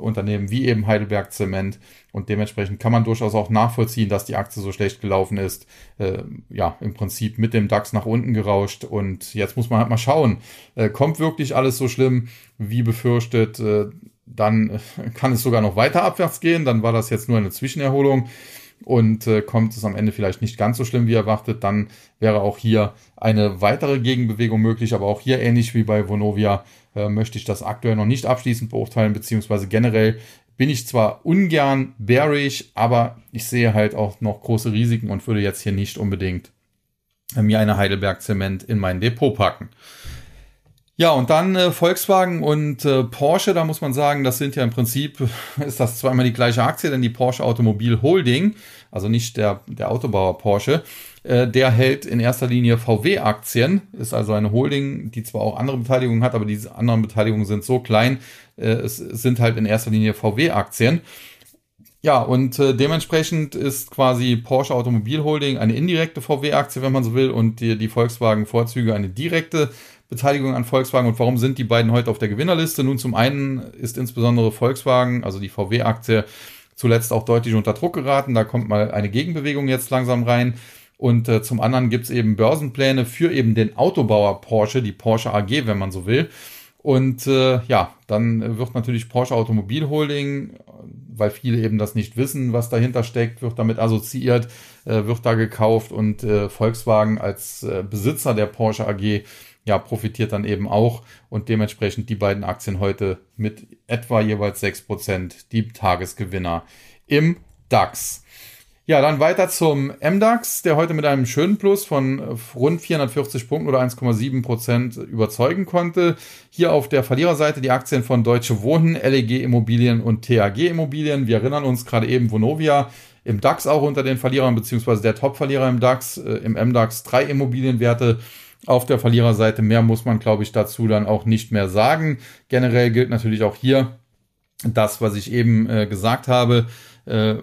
A: Zementunternehmen wie eben Heidelberg Zement. Und dementsprechend kann man durchaus auch nachvollziehen, dass die Aktie so schlecht gelaufen ist. Äh, ja, im Prinzip mit dem DAX nach unten gerauscht. Und jetzt muss man halt mal schauen, äh, kommt wirklich alles so schlimm, wie befürchtet? Äh, dann kann es sogar noch weiter abwärts gehen. Dann war das jetzt nur eine Zwischenerholung und äh, kommt es am Ende vielleicht nicht ganz so schlimm wie erwartet, dann wäre auch hier eine weitere Gegenbewegung möglich. Aber auch hier ähnlich wie bei Vonovia äh, möchte ich das aktuell noch nicht abschließend beurteilen, beziehungsweise generell bin ich zwar ungern bearish, aber ich sehe halt auch noch große Risiken und würde jetzt hier nicht unbedingt äh, mir eine Heidelberg Zement in mein Depot packen. Ja, und dann äh, Volkswagen und äh, Porsche, da muss man sagen, das sind ja im Prinzip, ist das zweimal die gleiche Aktie, denn die Porsche Automobil Holding, also nicht der, der Autobauer Porsche, der hält in erster Linie VW-Aktien, ist also eine Holding, die zwar auch andere Beteiligungen hat, aber diese anderen Beteiligungen sind so klein, äh, es sind halt in erster Linie VW-Aktien. Ja, und äh, dementsprechend ist quasi Porsche Automobil Holding eine indirekte VW-Aktie, wenn man so will, und die, die Volkswagen-Vorzüge eine direkte Beteiligung an Volkswagen. Und warum sind die beiden heute auf der Gewinnerliste? Nun, zum einen ist insbesondere Volkswagen, also die VW-Aktie, zuletzt auch deutlich unter Druck geraten. Da kommt mal eine Gegenbewegung jetzt langsam rein. Und äh, zum anderen gibt es eben Börsenpläne für eben den Autobauer Porsche, die Porsche AG, wenn man so will. Und äh, ja, dann wird natürlich Porsche Automobil Holding, weil viele eben das nicht wissen, was dahinter steckt, wird damit assoziiert, äh, wird da gekauft und äh, Volkswagen als äh, Besitzer der Porsche AG ja, profitiert dann eben auch und dementsprechend die beiden Aktien heute mit etwa jeweils 6% die Tagesgewinner im DAX. Ja, dann weiter zum MDAX, der heute mit einem schönen Plus von rund 440 Punkten oder 1,7 Prozent überzeugen konnte. Hier auf der Verliererseite die Aktien von Deutsche Wohnen, LEG Immobilien und TAG Immobilien. Wir erinnern uns gerade eben Vonovia im DAX auch unter den Verlierern, beziehungsweise der Top-Verlierer im DAX, äh, im MDAX drei Immobilienwerte auf der Verliererseite. Mehr muss man, glaube ich, dazu dann auch nicht mehr sagen. Generell gilt natürlich auch hier das, was ich eben äh, gesagt habe. Äh,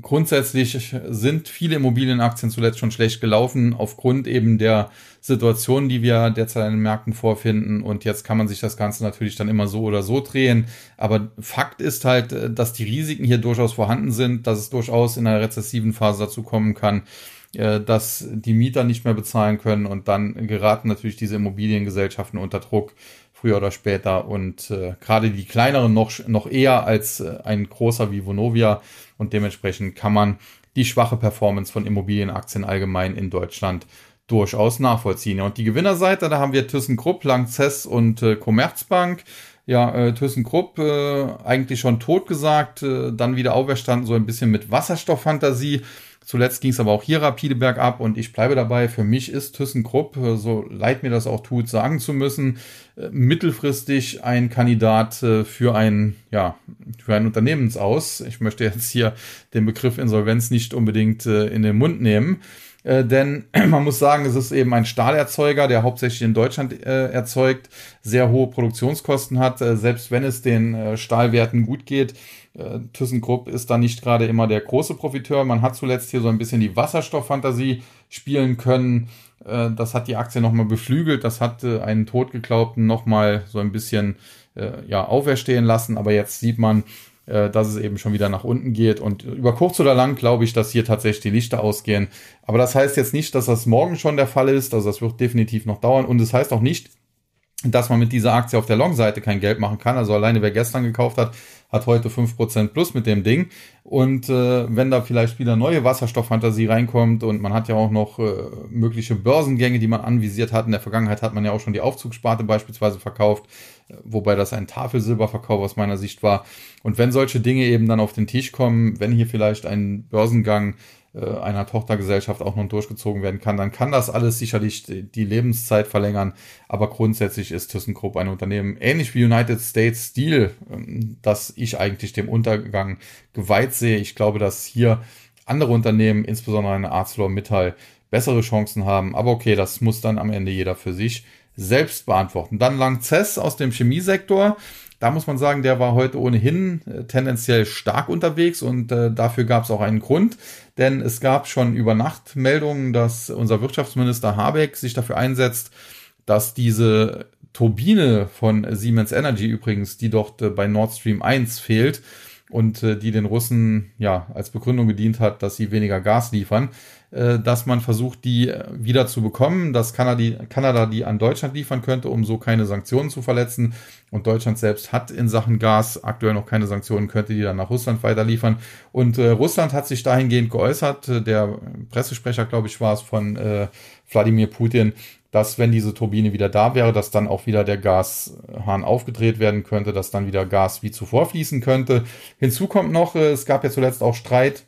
A: grundsätzlich sind viele Immobilienaktien zuletzt schon schlecht gelaufen, aufgrund eben der Situation, die wir derzeit in den Märkten vorfinden. Und jetzt kann man sich das Ganze natürlich dann immer so oder so drehen. Aber Fakt ist halt, äh, dass die Risiken hier durchaus vorhanden sind, dass es durchaus in einer rezessiven Phase dazu kommen kann, äh, dass die Mieter nicht mehr bezahlen können und dann geraten natürlich diese Immobiliengesellschaften unter Druck früher oder später und äh, gerade die kleineren noch, noch eher als äh, ein großer wie Vonovia und dementsprechend kann man die schwache Performance von Immobilienaktien allgemein in Deutschland durchaus nachvollziehen. Und die Gewinnerseite, da haben wir ThyssenKrupp, Langzess und äh, Commerzbank. Ja, äh, ThyssenKrupp äh, eigentlich schon tot gesagt, äh, dann wieder auferstanden, so ein bisschen mit Wasserstofffantasie. Zuletzt ging es aber auch hier rapide bergab und ich bleibe dabei. Für mich ist ThyssenKrupp, äh, so leid mir das auch tut, sagen zu müssen, äh, mittelfristig ein Kandidat äh, für ein, ja, für ein Unternehmensaus. Ich möchte jetzt hier den Begriff Insolvenz nicht unbedingt in den Mund nehmen. denn man muss sagen, es ist eben ein Stahlerzeuger, der hauptsächlich in Deutschland erzeugt, sehr hohe Produktionskosten hat. selbst wenn es den Stahlwerten gut geht, äh, ThyssenKrupp ist da nicht gerade immer der große Profiteur. Man hat zuletzt hier so ein bisschen die Wasserstofffantasie spielen können. Äh, das hat die Aktie nochmal beflügelt. Das hat äh, einen Totgeglaubten nochmal so ein bisschen äh, ja, auferstehen lassen. Aber jetzt sieht man, äh, dass es eben schon wieder nach unten geht. Und über kurz oder lang glaube ich, dass hier tatsächlich die Lichter ausgehen. Aber das heißt jetzt nicht, dass das morgen schon der Fall ist. Also das wird definitiv noch dauern. Und es das heißt auch nicht, dass man mit dieser Aktie auf der Long-Seite kein Geld machen kann. Also alleine wer gestern gekauft hat, hat heute 5% plus mit dem Ding. Und äh, wenn da vielleicht wieder neue Wasserstofffantasie reinkommt und man hat ja auch noch äh, mögliche Börsengänge, die man anvisiert hat. In der Vergangenheit hat man ja auch schon die Aufzugssparte beispielsweise verkauft, wobei das ein Tafelsilberverkauf aus meiner Sicht war. Und wenn solche Dinge eben dann auf den Tisch kommen, wenn hier vielleicht ein Börsengang einer Tochtergesellschaft auch noch durchgezogen werden kann, dann kann das alles sicherlich die Lebenszeit verlängern. Aber grundsätzlich ist ThyssenKrupp ein Unternehmen ähnlich wie United States Steel, ähm, das ich eigentlich dem Untergang geweiht sehe. Ich glaube, dass hier andere Unternehmen, insbesondere eine ArcelorMittal, bessere Chancen haben. Aber okay, das muss dann am Ende jeder für sich selbst beantworten. Dann Langzess aus dem Chemiesektor. Da muss man sagen, der war heute ohnehin äh, tendenziell stark unterwegs und äh, dafür gab es auch einen Grund, denn es gab schon über Nacht Meldungen, dass unser Wirtschaftsminister Habeck sich dafür einsetzt, dass diese Turbine von Siemens Energy übrigens, die dort äh, bei Nord Stream 1 fehlt und äh, die den Russen ja als Begründung gedient hat, dass sie weniger Gas liefern, äh, dass man versucht, die äh, wieder zu bekommen, dass Kanada, Kanada die an Deutschland liefern könnte, um so keine Sanktionen zu verletzen. Und Deutschland selbst hat in Sachen Gas aktuell noch keine Sanktionen, könnte die dann nach Russland weiterliefern. Und äh, Russland hat sich dahingehend geäußert, der Pressesprecher, glaube ich, war es von äh, Wladimir Putin, dass wenn diese Turbine wieder da wäre, dass dann auch wieder der Gashahn aufgedreht werden könnte, dass dann wieder Gas wie zuvor fließen könnte. Hinzu kommt noch, es gab ja zuletzt auch Streit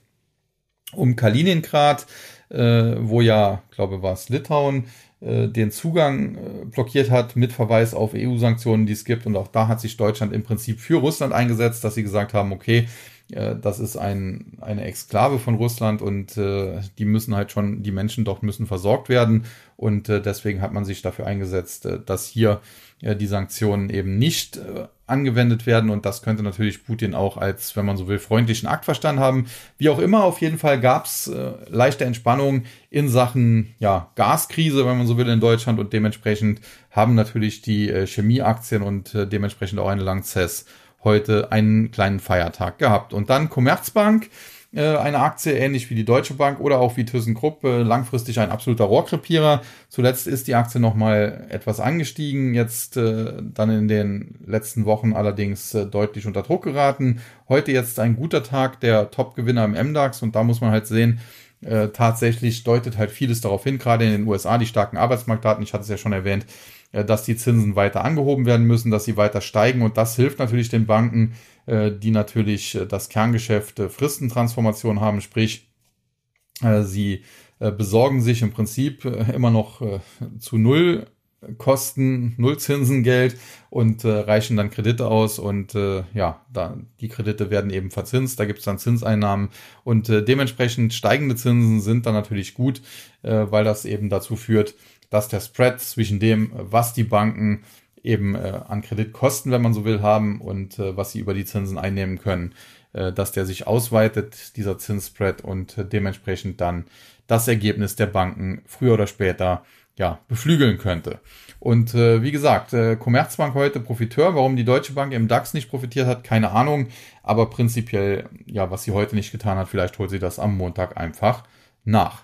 A: um Kaliningrad, äh, wo ja, glaube war es Litauen, äh, den Zugang äh, blockiert hat mit Verweis auf EU-Sanktionen, die es gibt. Und auch da hat sich Deutschland im Prinzip für Russland eingesetzt, dass sie gesagt haben, okay, äh, das ist ein, eine Exklave von Russland und äh, die müssen halt schon, die Menschen dort müssen versorgt werden. Und äh, deswegen hat man sich dafür eingesetzt, äh, dass hier äh, die Sanktionen eben nicht äh, angewendet werden und das könnte natürlich Putin auch als, wenn man so will, freundlichen Akt verstanden haben. Wie auch immer, auf jeden Fall gab es äh, leichte Entspannung in Sachen ja, Gaskrise, wenn man so will, in Deutschland und dementsprechend haben natürlich die Chemieaktien und dementsprechend auch eine Langzess heute einen kleinen Feiertag gehabt. Und dann Commerzbank, äh, eine Aktie, ähnlich wie die Deutsche Bank oder auch wie ThyssenKrupp, äh, langfristig ein absoluter Rohrkrepierer. Zuletzt ist die Aktie nochmal etwas angestiegen, jetzt äh, dann in den letzten Wochen allerdings äh, deutlich unter Druck geraten. Heute jetzt ein guter Tag, der Top-Gewinner im MDAX und da muss man halt sehen, äh, tatsächlich deutet halt vieles darauf hin, gerade in den USA, die starken Arbeitsmarktdaten, ich hatte es ja schon erwähnt, äh, dass die Zinsen weiter angehoben werden müssen, dass sie weiter steigen. Und das hilft natürlich den Banken, äh, die natürlich äh, das Kerngeschäft Fristentransformation haben, sprich sie besorgen sich im Prinzip immer noch zu Null Kosten, Nullzinsengeld und äh, reichen dann Kredite aus. Und äh, ja, da, die Kredite werden eben verzinst, da gibt es dann Zinseinnahmen. Und äh, dementsprechend steigende Zinsen sind dann natürlich gut, äh, weil das eben dazu führt, dass der Spread zwischen dem, was die Banken eben äh, an Kreditkosten, wenn man so will, haben und äh, was sie über die Zinsen einnehmen können, äh, dass der sich ausweitet, dieser Zinsspread und äh, dementsprechend dann das Ergebnis der Banken früher oder später ja beflügeln könnte. Und äh, wie gesagt, äh, Commerzbank heute Profiteur. Warum die Deutsche Bank im DAX nicht profitiert hat, keine Ahnung. Aber prinzipiell, ja, was sie heute nicht getan hat, vielleicht holt sie das am Montag einfach nach.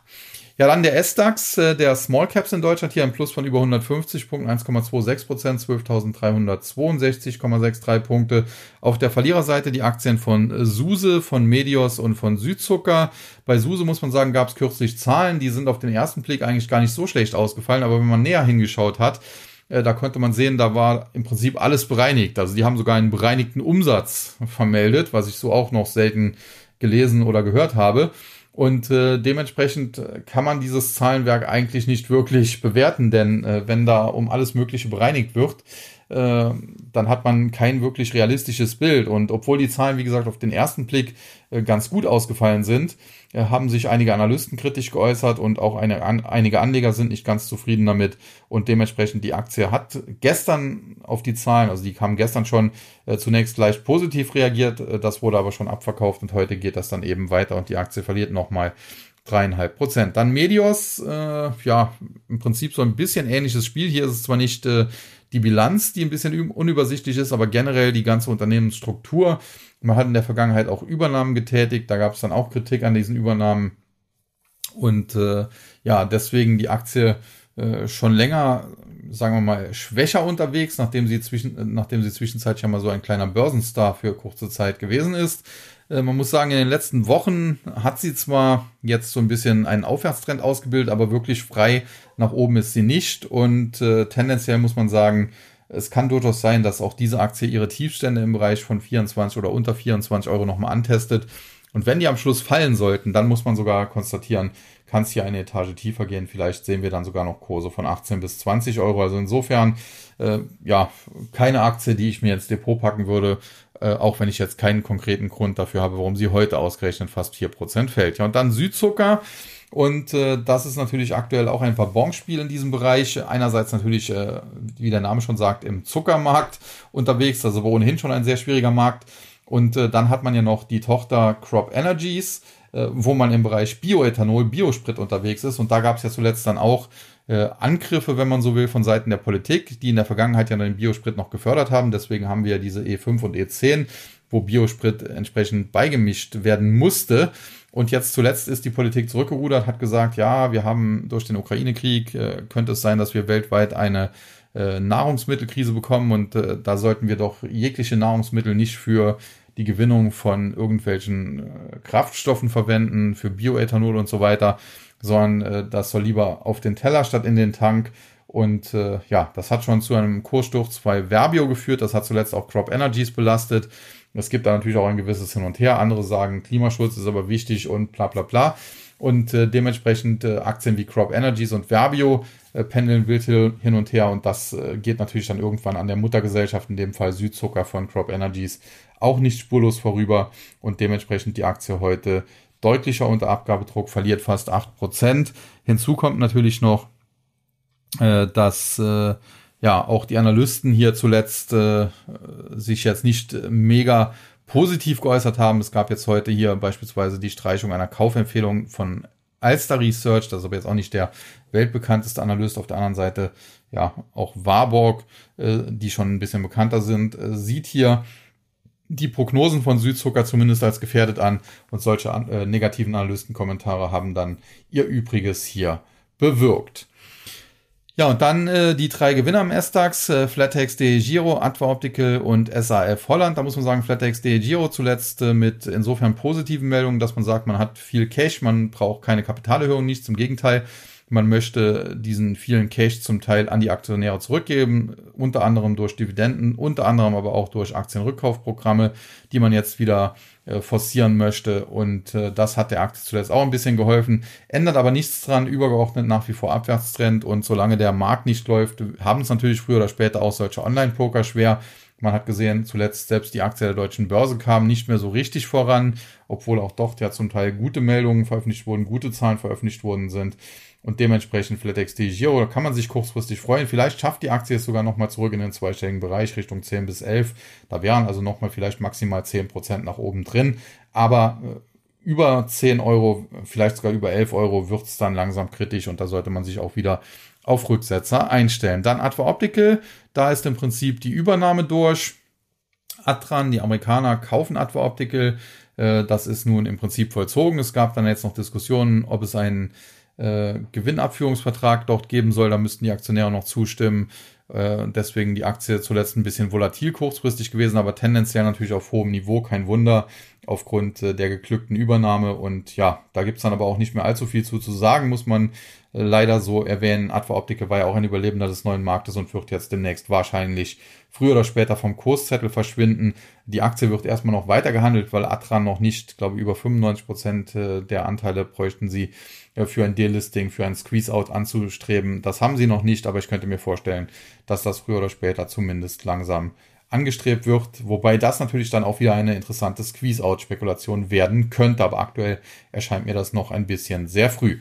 A: Ja, dann der S-DAX, äh, der Small Caps in Deutschland hier ein Plus von über 150 Punkten, 1,26 Prozent, 12.362,63 Punkte. Auf der Verliererseite die Aktien von Suse, von Medios und von Südzucker. Bei Suse muss man sagen, gab es kürzlich Zahlen, die sind auf den ersten Blick eigentlich gar nicht so schlecht ausgefallen, aber wenn man näher hingeschaut hat, äh, da konnte man sehen, da war im Prinzip alles bereinigt. Also die haben sogar einen bereinigten Umsatz vermeldet, was ich so auch noch selten gelesen oder gehört habe. Und äh, dementsprechend kann man dieses Zahlenwerk eigentlich nicht wirklich bewerten, denn äh, wenn da um alles Mögliche bereinigt wird, äh, dann hat man kein wirklich realistisches Bild. Und obwohl die Zahlen, wie gesagt, auf den ersten Blick äh, ganz gut ausgefallen sind, äh, haben sich einige Analysten kritisch geäußert und auch eine, an, einige Anleger sind nicht ganz zufrieden damit. Und dementsprechend die Aktie hat gestern auf die Zahlen, also die kamen gestern schon zunächst leicht positiv reagiert, das wurde aber schon abverkauft und heute geht das dann eben weiter und die Aktie verliert nochmal dreieinhalb Prozent. Dann Medios, äh, ja, im Prinzip so ein bisschen ähnliches Spiel. Hier ist es zwar nicht äh, die Bilanz, die ein bisschen unübersichtlich ist, aber generell die ganze Unternehmensstruktur. Man hat in der Vergangenheit auch Übernahmen getätigt, da gab es dann auch Kritik an diesen Übernahmen. Und äh, ja, deswegen die Aktie äh, schon länger, sagen wir mal, schwächer unterwegs, nachdem sie, zwischen, nachdem sie zwischenzeitlich ja mal so ein kleiner Börsenstar für kurze Zeit gewesen ist. Äh, man muss sagen, in den letzten Wochen hat sie zwar jetzt so ein bisschen einen Aufwärtstrend ausgebildet, aber wirklich frei nach oben ist sie nicht. Und äh, tendenziell muss man sagen, es kann durchaus sein, dass auch diese Aktie ihre Tiefstände im Bereich von 24 oder unter 24 Euro nochmal antestet. Und wenn die am Schluss fallen sollten, dann muss man sogar konstatieren, kann es hier eine Etage tiefer gehen. Vielleicht sehen wir dann sogar noch Kurse von 18 bis 20 Euro. Also insofern, äh, ja, keine Aktie, die ich mir ins Depot packen würde, äh, auch wenn ich jetzt keinen konkreten Grund dafür habe, warum sie heute ausgerechnet fast 4% fällt. Ja, und dann Südzucker. Und äh, das ist natürlich aktuell auch ein Verbonspiel in diesem Bereich. Einerseits natürlich, äh, wie der Name schon sagt, im Zuckermarkt unterwegs, also ohnehin schon ein sehr schwieriger Markt. Und äh, dann hat man ja noch die Tochter Crop Energies, äh, wo man im Bereich Bioethanol, Biosprit unterwegs ist. Und da gab es ja zuletzt dann auch äh, Angriffe, wenn man so will, von Seiten der Politik, die in der Vergangenheit ja den Biosprit noch gefördert haben. Deswegen haben wir diese E5 und E10, wo Biosprit entsprechend beigemischt werden musste. Und jetzt zuletzt ist die Politik zurückgerudert, hat gesagt, ja, wir haben durch den Ukraine-Krieg, äh, könnte es sein, dass wir weltweit eine äh, Nahrungsmittelkrise bekommen und äh, da sollten wir doch jegliche Nahrungsmittel nicht für die Gewinnung von irgendwelchen äh, Kraftstoffen verwenden, für Bioethanol und so weiter, sondern äh, das soll lieber auf den Teller statt in den Tank. Und äh, ja, das hat schon zu einem Kurssturz bei Verbio geführt. Das hat zuletzt auch Crop Energies belastet. Es gibt da natürlich auch ein gewisses Hin und Her. Andere sagen, Klimaschutz ist aber wichtig und bla bla bla. Und äh, dementsprechend äh, Aktien wie Crop Energies und Verbio äh, pendeln wild hin und her. Und das äh, geht natürlich dann irgendwann an der Muttergesellschaft, in dem Fall Südzucker von Crop Energies, auch nicht spurlos vorüber. Und dementsprechend die Aktie heute deutlicher unter Abgabedruck, verliert fast 8%. Hinzu kommt natürlich noch, äh, dass äh, ja auch die Analysten hier zuletzt äh, sich jetzt nicht mega positiv geäußert haben. Es gab jetzt heute hier beispielsweise die Streichung einer Kaufempfehlung von Alster Research, das ist aber jetzt auch nicht der weltbekannteste Analyst. Auf der anderen Seite, ja, auch Warburg, äh, die schon ein bisschen bekannter sind, äh, sieht hier die Prognosen von Südzucker zumindest als gefährdet an und solche äh, negativen Analystenkommentare haben dann ihr Übriges hier bewirkt. Ja, und dann äh, die drei Gewinner im S-DAX, äh, Flatex De Giro, Adva Optical und SAF Holland. Da muss man sagen, Flatex De Giro zuletzt äh, mit insofern positiven Meldungen, dass man sagt, man hat viel Cash, man braucht keine Kapitalerhöhung, nichts, im Gegenteil. Man möchte diesen vielen Cash zum Teil an die Aktionäre zurückgeben, unter anderem durch Dividenden, unter anderem aber auch durch Aktienrückkaufprogramme, die man jetzt wieder äh, forcieren möchte. Und äh, das hat der Aktie zuletzt auch ein bisschen geholfen. Ändert aber nichts dran, übergeordnet nach wie vor Abwärtstrend. Und solange der Markt nicht läuft, haben es natürlich früher oder später auch solche Online-Poker schwer. Man hat gesehen, zuletzt selbst die Aktie der deutschen Börse kam nicht mehr so richtig voran, obwohl auch dort ja zum Teil gute Meldungen veröffentlicht wurden, gute Zahlen veröffentlicht worden sind und dementsprechend FlatEx Giro, da kann man sich kurzfristig freuen. Vielleicht schafft die Aktie es sogar nochmal zurück in den zweistelligen Bereich Richtung 10 bis 11. Da wären also nochmal vielleicht maximal 10 Prozent nach oben drin. Aber äh, über 10 Euro, vielleicht sogar über 11 Euro wird es dann langsam kritisch und da sollte man sich auch wieder auf Rücksetzer einstellen. Dann Adva Optical, da ist im Prinzip die Übernahme durch. Atran, die Amerikaner kaufen Adva Optical. Äh, das ist nun im Prinzip vollzogen. Es gab dann jetzt noch Diskussionen, ob es einen äh, Gewinnabführungsvertrag dort geben soll. Da müssten die Aktionäre noch zustimmen. Äh, deswegen die Aktie zuletzt ein bisschen volatil kurzfristig gewesen, aber tendenziell natürlich auf hohem Niveau. Kein Wunder aufgrund äh, der geglückten Übernahme. Und ja, da gibt's dann aber auch nicht mehr allzu viel zu, zu sagen, muss man äh, leider so erwähnen. Adva Optiker war ja auch ein Überlebender des neuen Marktes und wird jetzt demnächst wahrscheinlich früher oder später vom Kurszettel verschwinden. Die Aktie wird erstmal noch weiter gehandelt, weil Atran noch nicht, glaube ich, über 95 Prozent äh, der Anteile bräuchten sie für ein Delisting, für ein Squeeze-Out anzustreben. Das haben sie noch nicht, aber ich könnte mir vorstellen, dass das früher oder später zumindest langsam angestrebt wird, wobei das natürlich dann auch wieder eine interessante Squeeze-Out-Spekulation werden könnte, aber aktuell erscheint mir das noch ein bisschen sehr früh.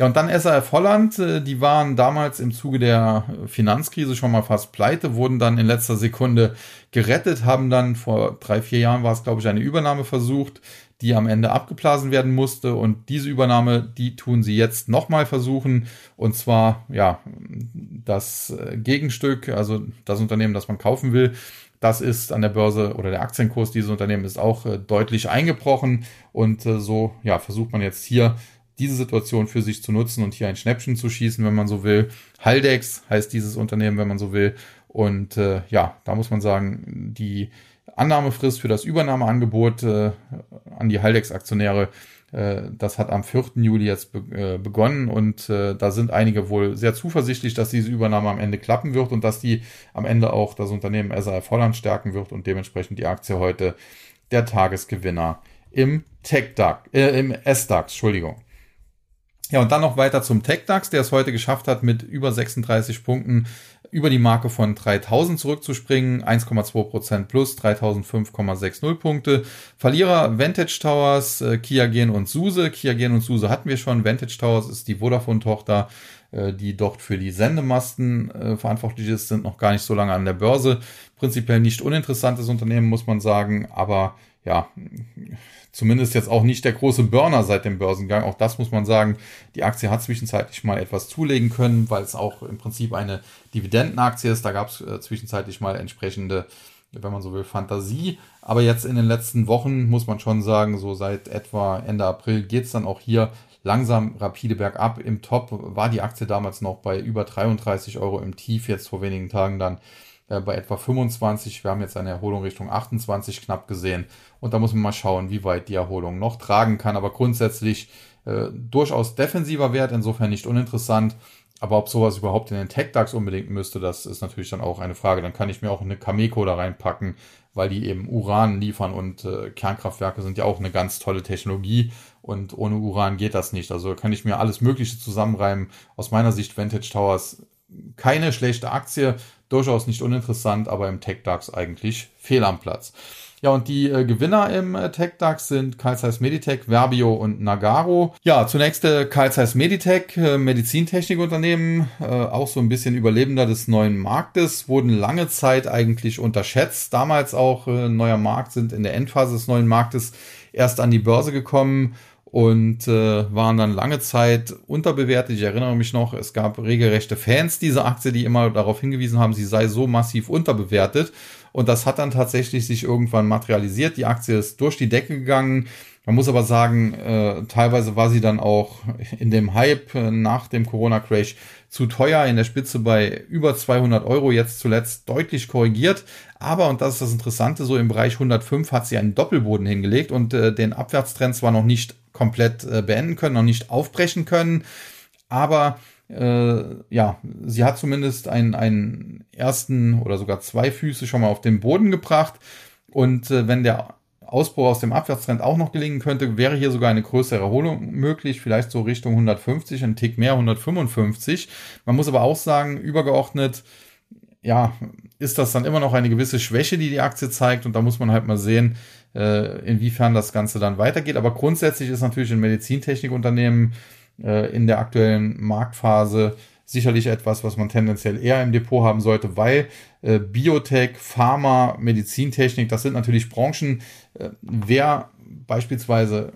A: Ja, und dann SAF Holland, äh, die waren damals im Zuge der Finanzkrise schon mal fast pleite, wurden dann in letzter Sekunde gerettet, haben dann vor drei, vier Jahren war es, glaube ich, eine Übernahme versucht, die am Ende abgeblasen werden musste. Und diese Übernahme, die tun sie jetzt nochmal versuchen. Und zwar, ja, das äh, Gegenstück, also das Unternehmen, das man kaufen will, das ist an der Börse oder der Aktienkurs dieses Unternehmens ist auch äh, deutlich eingebrochen. Und äh, so, ja, versucht man jetzt hier diese Situation für sich zu nutzen und hier ein Schnäppchen zu schießen, wenn man so will. Haldex heißt dieses Unternehmen, wenn man so will. Und äh, ja, da muss man sagen, die Annahmefrist für das Übernahmeangebot äh, an die Haldex-Aktionäre, äh, das hat am 4. Juli jetzt be äh, begonnen und äh, da sind einige wohl sehr zuversichtlich, dass diese Übernahme am Ende klappen wird und dass die am Ende auch das Unternehmen SAF Holland stärken wird und dementsprechend die Aktie heute der Tagesgewinner im Tech-DAX, äh, im S-DAX, Entschuldigung. Ja, und dann noch weiter zum TechDAX, der es heute geschafft hat, mit über 36 Punkten über die Marke von 3000 zurückzuspringen. 1,2% plus, 3005,60 Punkte. Verlierer Vantage Towers, äh, Kiagen und Suse. Kiagen und Suse hatten wir schon. Vantage Towers ist die Vodafone-Tochter, äh, die dort für die Sendemasten äh, verantwortlich ist, sind noch gar nicht so lange an der Börse. Prinzipiell nicht uninteressantes Unternehmen, muss man sagen, aber ja, zumindest jetzt auch nicht der große Burner seit dem Börsengang. Auch das muss man sagen. Die Aktie hat zwischenzeitlich mal etwas zulegen können, weil es auch im Prinzip eine Dividendenaktie ist. Da gab es äh, zwischenzeitlich mal entsprechende, wenn man so will, Fantasie. Aber jetzt in den letzten Wochen muss man schon sagen, so seit etwa Ende April geht es dann auch hier langsam rapide bergab. Im Top war die Aktie damals noch bei über 33 Euro im Tief, jetzt vor wenigen Tagen dann bei etwa 25. Wir haben jetzt eine Erholung Richtung 28 knapp gesehen. Und da muss man mal schauen, wie weit die Erholung noch tragen kann. Aber grundsätzlich äh, durchaus defensiver Wert, insofern nicht uninteressant. Aber ob sowas überhaupt in den Tech-DAX unbedingt müsste, das ist natürlich dann auch eine Frage. Dann kann ich mir auch eine Cameco da reinpacken, weil die eben Uran liefern und äh, Kernkraftwerke sind ja auch eine ganz tolle Technologie und ohne Uran geht das nicht. Also kann ich mir alles Mögliche zusammenreimen. Aus meiner Sicht Vantage Towers keine schlechte Aktie, durchaus nicht uninteressant, aber im Tech-DAX eigentlich fehl am Platz. Ja, und die äh, Gewinner im äh, TechDAX sind Carl Meditech, Verbio und Nagaro. Ja, zunächst äh, Zeiss Meditech, äh, Medizintechnikunternehmen, äh, auch so ein bisschen Überlebender des neuen Marktes, wurden lange Zeit eigentlich unterschätzt. Damals auch äh, neuer Markt, sind in der Endphase des neuen Marktes erst an die Börse gekommen und äh, waren dann lange Zeit unterbewertet. Ich erinnere mich noch, es gab regelrechte Fans dieser Aktie, die immer darauf hingewiesen haben, sie sei so massiv unterbewertet. Und das hat dann tatsächlich sich irgendwann materialisiert. Die Aktie ist durch die Decke gegangen. Man muss aber sagen, äh, teilweise war sie dann auch in dem Hype äh, nach dem Corona-Crash zu teuer, in der Spitze bei über 200 Euro, jetzt zuletzt deutlich korrigiert. Aber, und das ist das Interessante, so im Bereich 105 hat sie einen Doppelboden hingelegt und äh, den Abwärtstrend zwar noch nicht komplett äh, beenden können, noch nicht aufbrechen können, aber äh, ja, sie hat zumindest einen, einen ersten oder sogar zwei Füße schon mal auf den Boden gebracht. Und äh, wenn der Ausbruch aus dem Abwärtstrend auch noch gelingen könnte, wäre hier sogar eine größere Erholung möglich, vielleicht so Richtung 150, ein Tick mehr, 155. Man muss aber auch sagen, übergeordnet, ja, ist das dann immer noch eine gewisse Schwäche, die die Aktie zeigt und da muss man halt mal sehen, äh, inwiefern das Ganze dann weitergeht. Aber grundsätzlich ist natürlich ein Medizintechnikunternehmen äh, in der aktuellen Marktphase sicherlich etwas, was man tendenziell eher im Depot haben sollte, weil äh, Biotech, Pharma, Medizintechnik, das sind natürlich Branchen. Äh, wer beispielsweise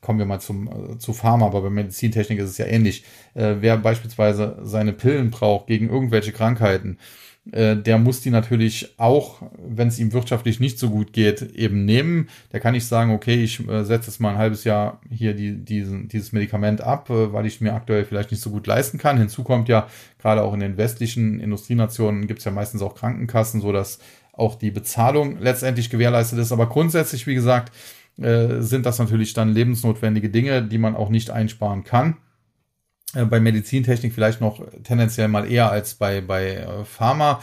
A: kommen wir mal zum, äh, zu Pharma, aber bei Medizintechnik ist es ja ähnlich. Äh, wer beispielsweise seine Pillen braucht gegen irgendwelche Krankheiten, äh, der muss die natürlich auch, wenn es ihm wirtschaftlich nicht so gut geht, eben nehmen. Der kann nicht sagen, okay, ich äh, setze jetzt mal ein halbes Jahr hier die, diesen, dieses Medikament ab, äh, weil ich mir aktuell vielleicht nicht so gut leisten kann. Hinzu kommt ja, gerade auch in den westlichen Industrienationen gibt es ja meistens auch Krankenkassen, so dass auch die Bezahlung letztendlich gewährleistet ist. Aber grundsätzlich, wie gesagt, sind das natürlich dann lebensnotwendige Dinge, die man auch nicht einsparen kann. Äh, bei Medizintechnik vielleicht noch tendenziell mal eher als bei, bei äh, Pharma,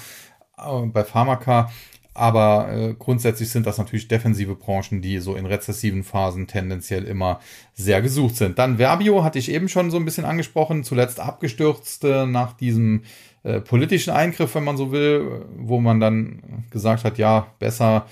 A: äh, bei Pharmaka. Aber äh, grundsätzlich sind das natürlich defensive Branchen, die so in rezessiven Phasen tendenziell immer sehr gesucht sind. Dann Verbio hatte ich eben schon so ein bisschen angesprochen, zuletzt abgestürzt äh, nach diesem äh, politischen Eingriff, wenn man so will, wo man dann gesagt hat, ja, besser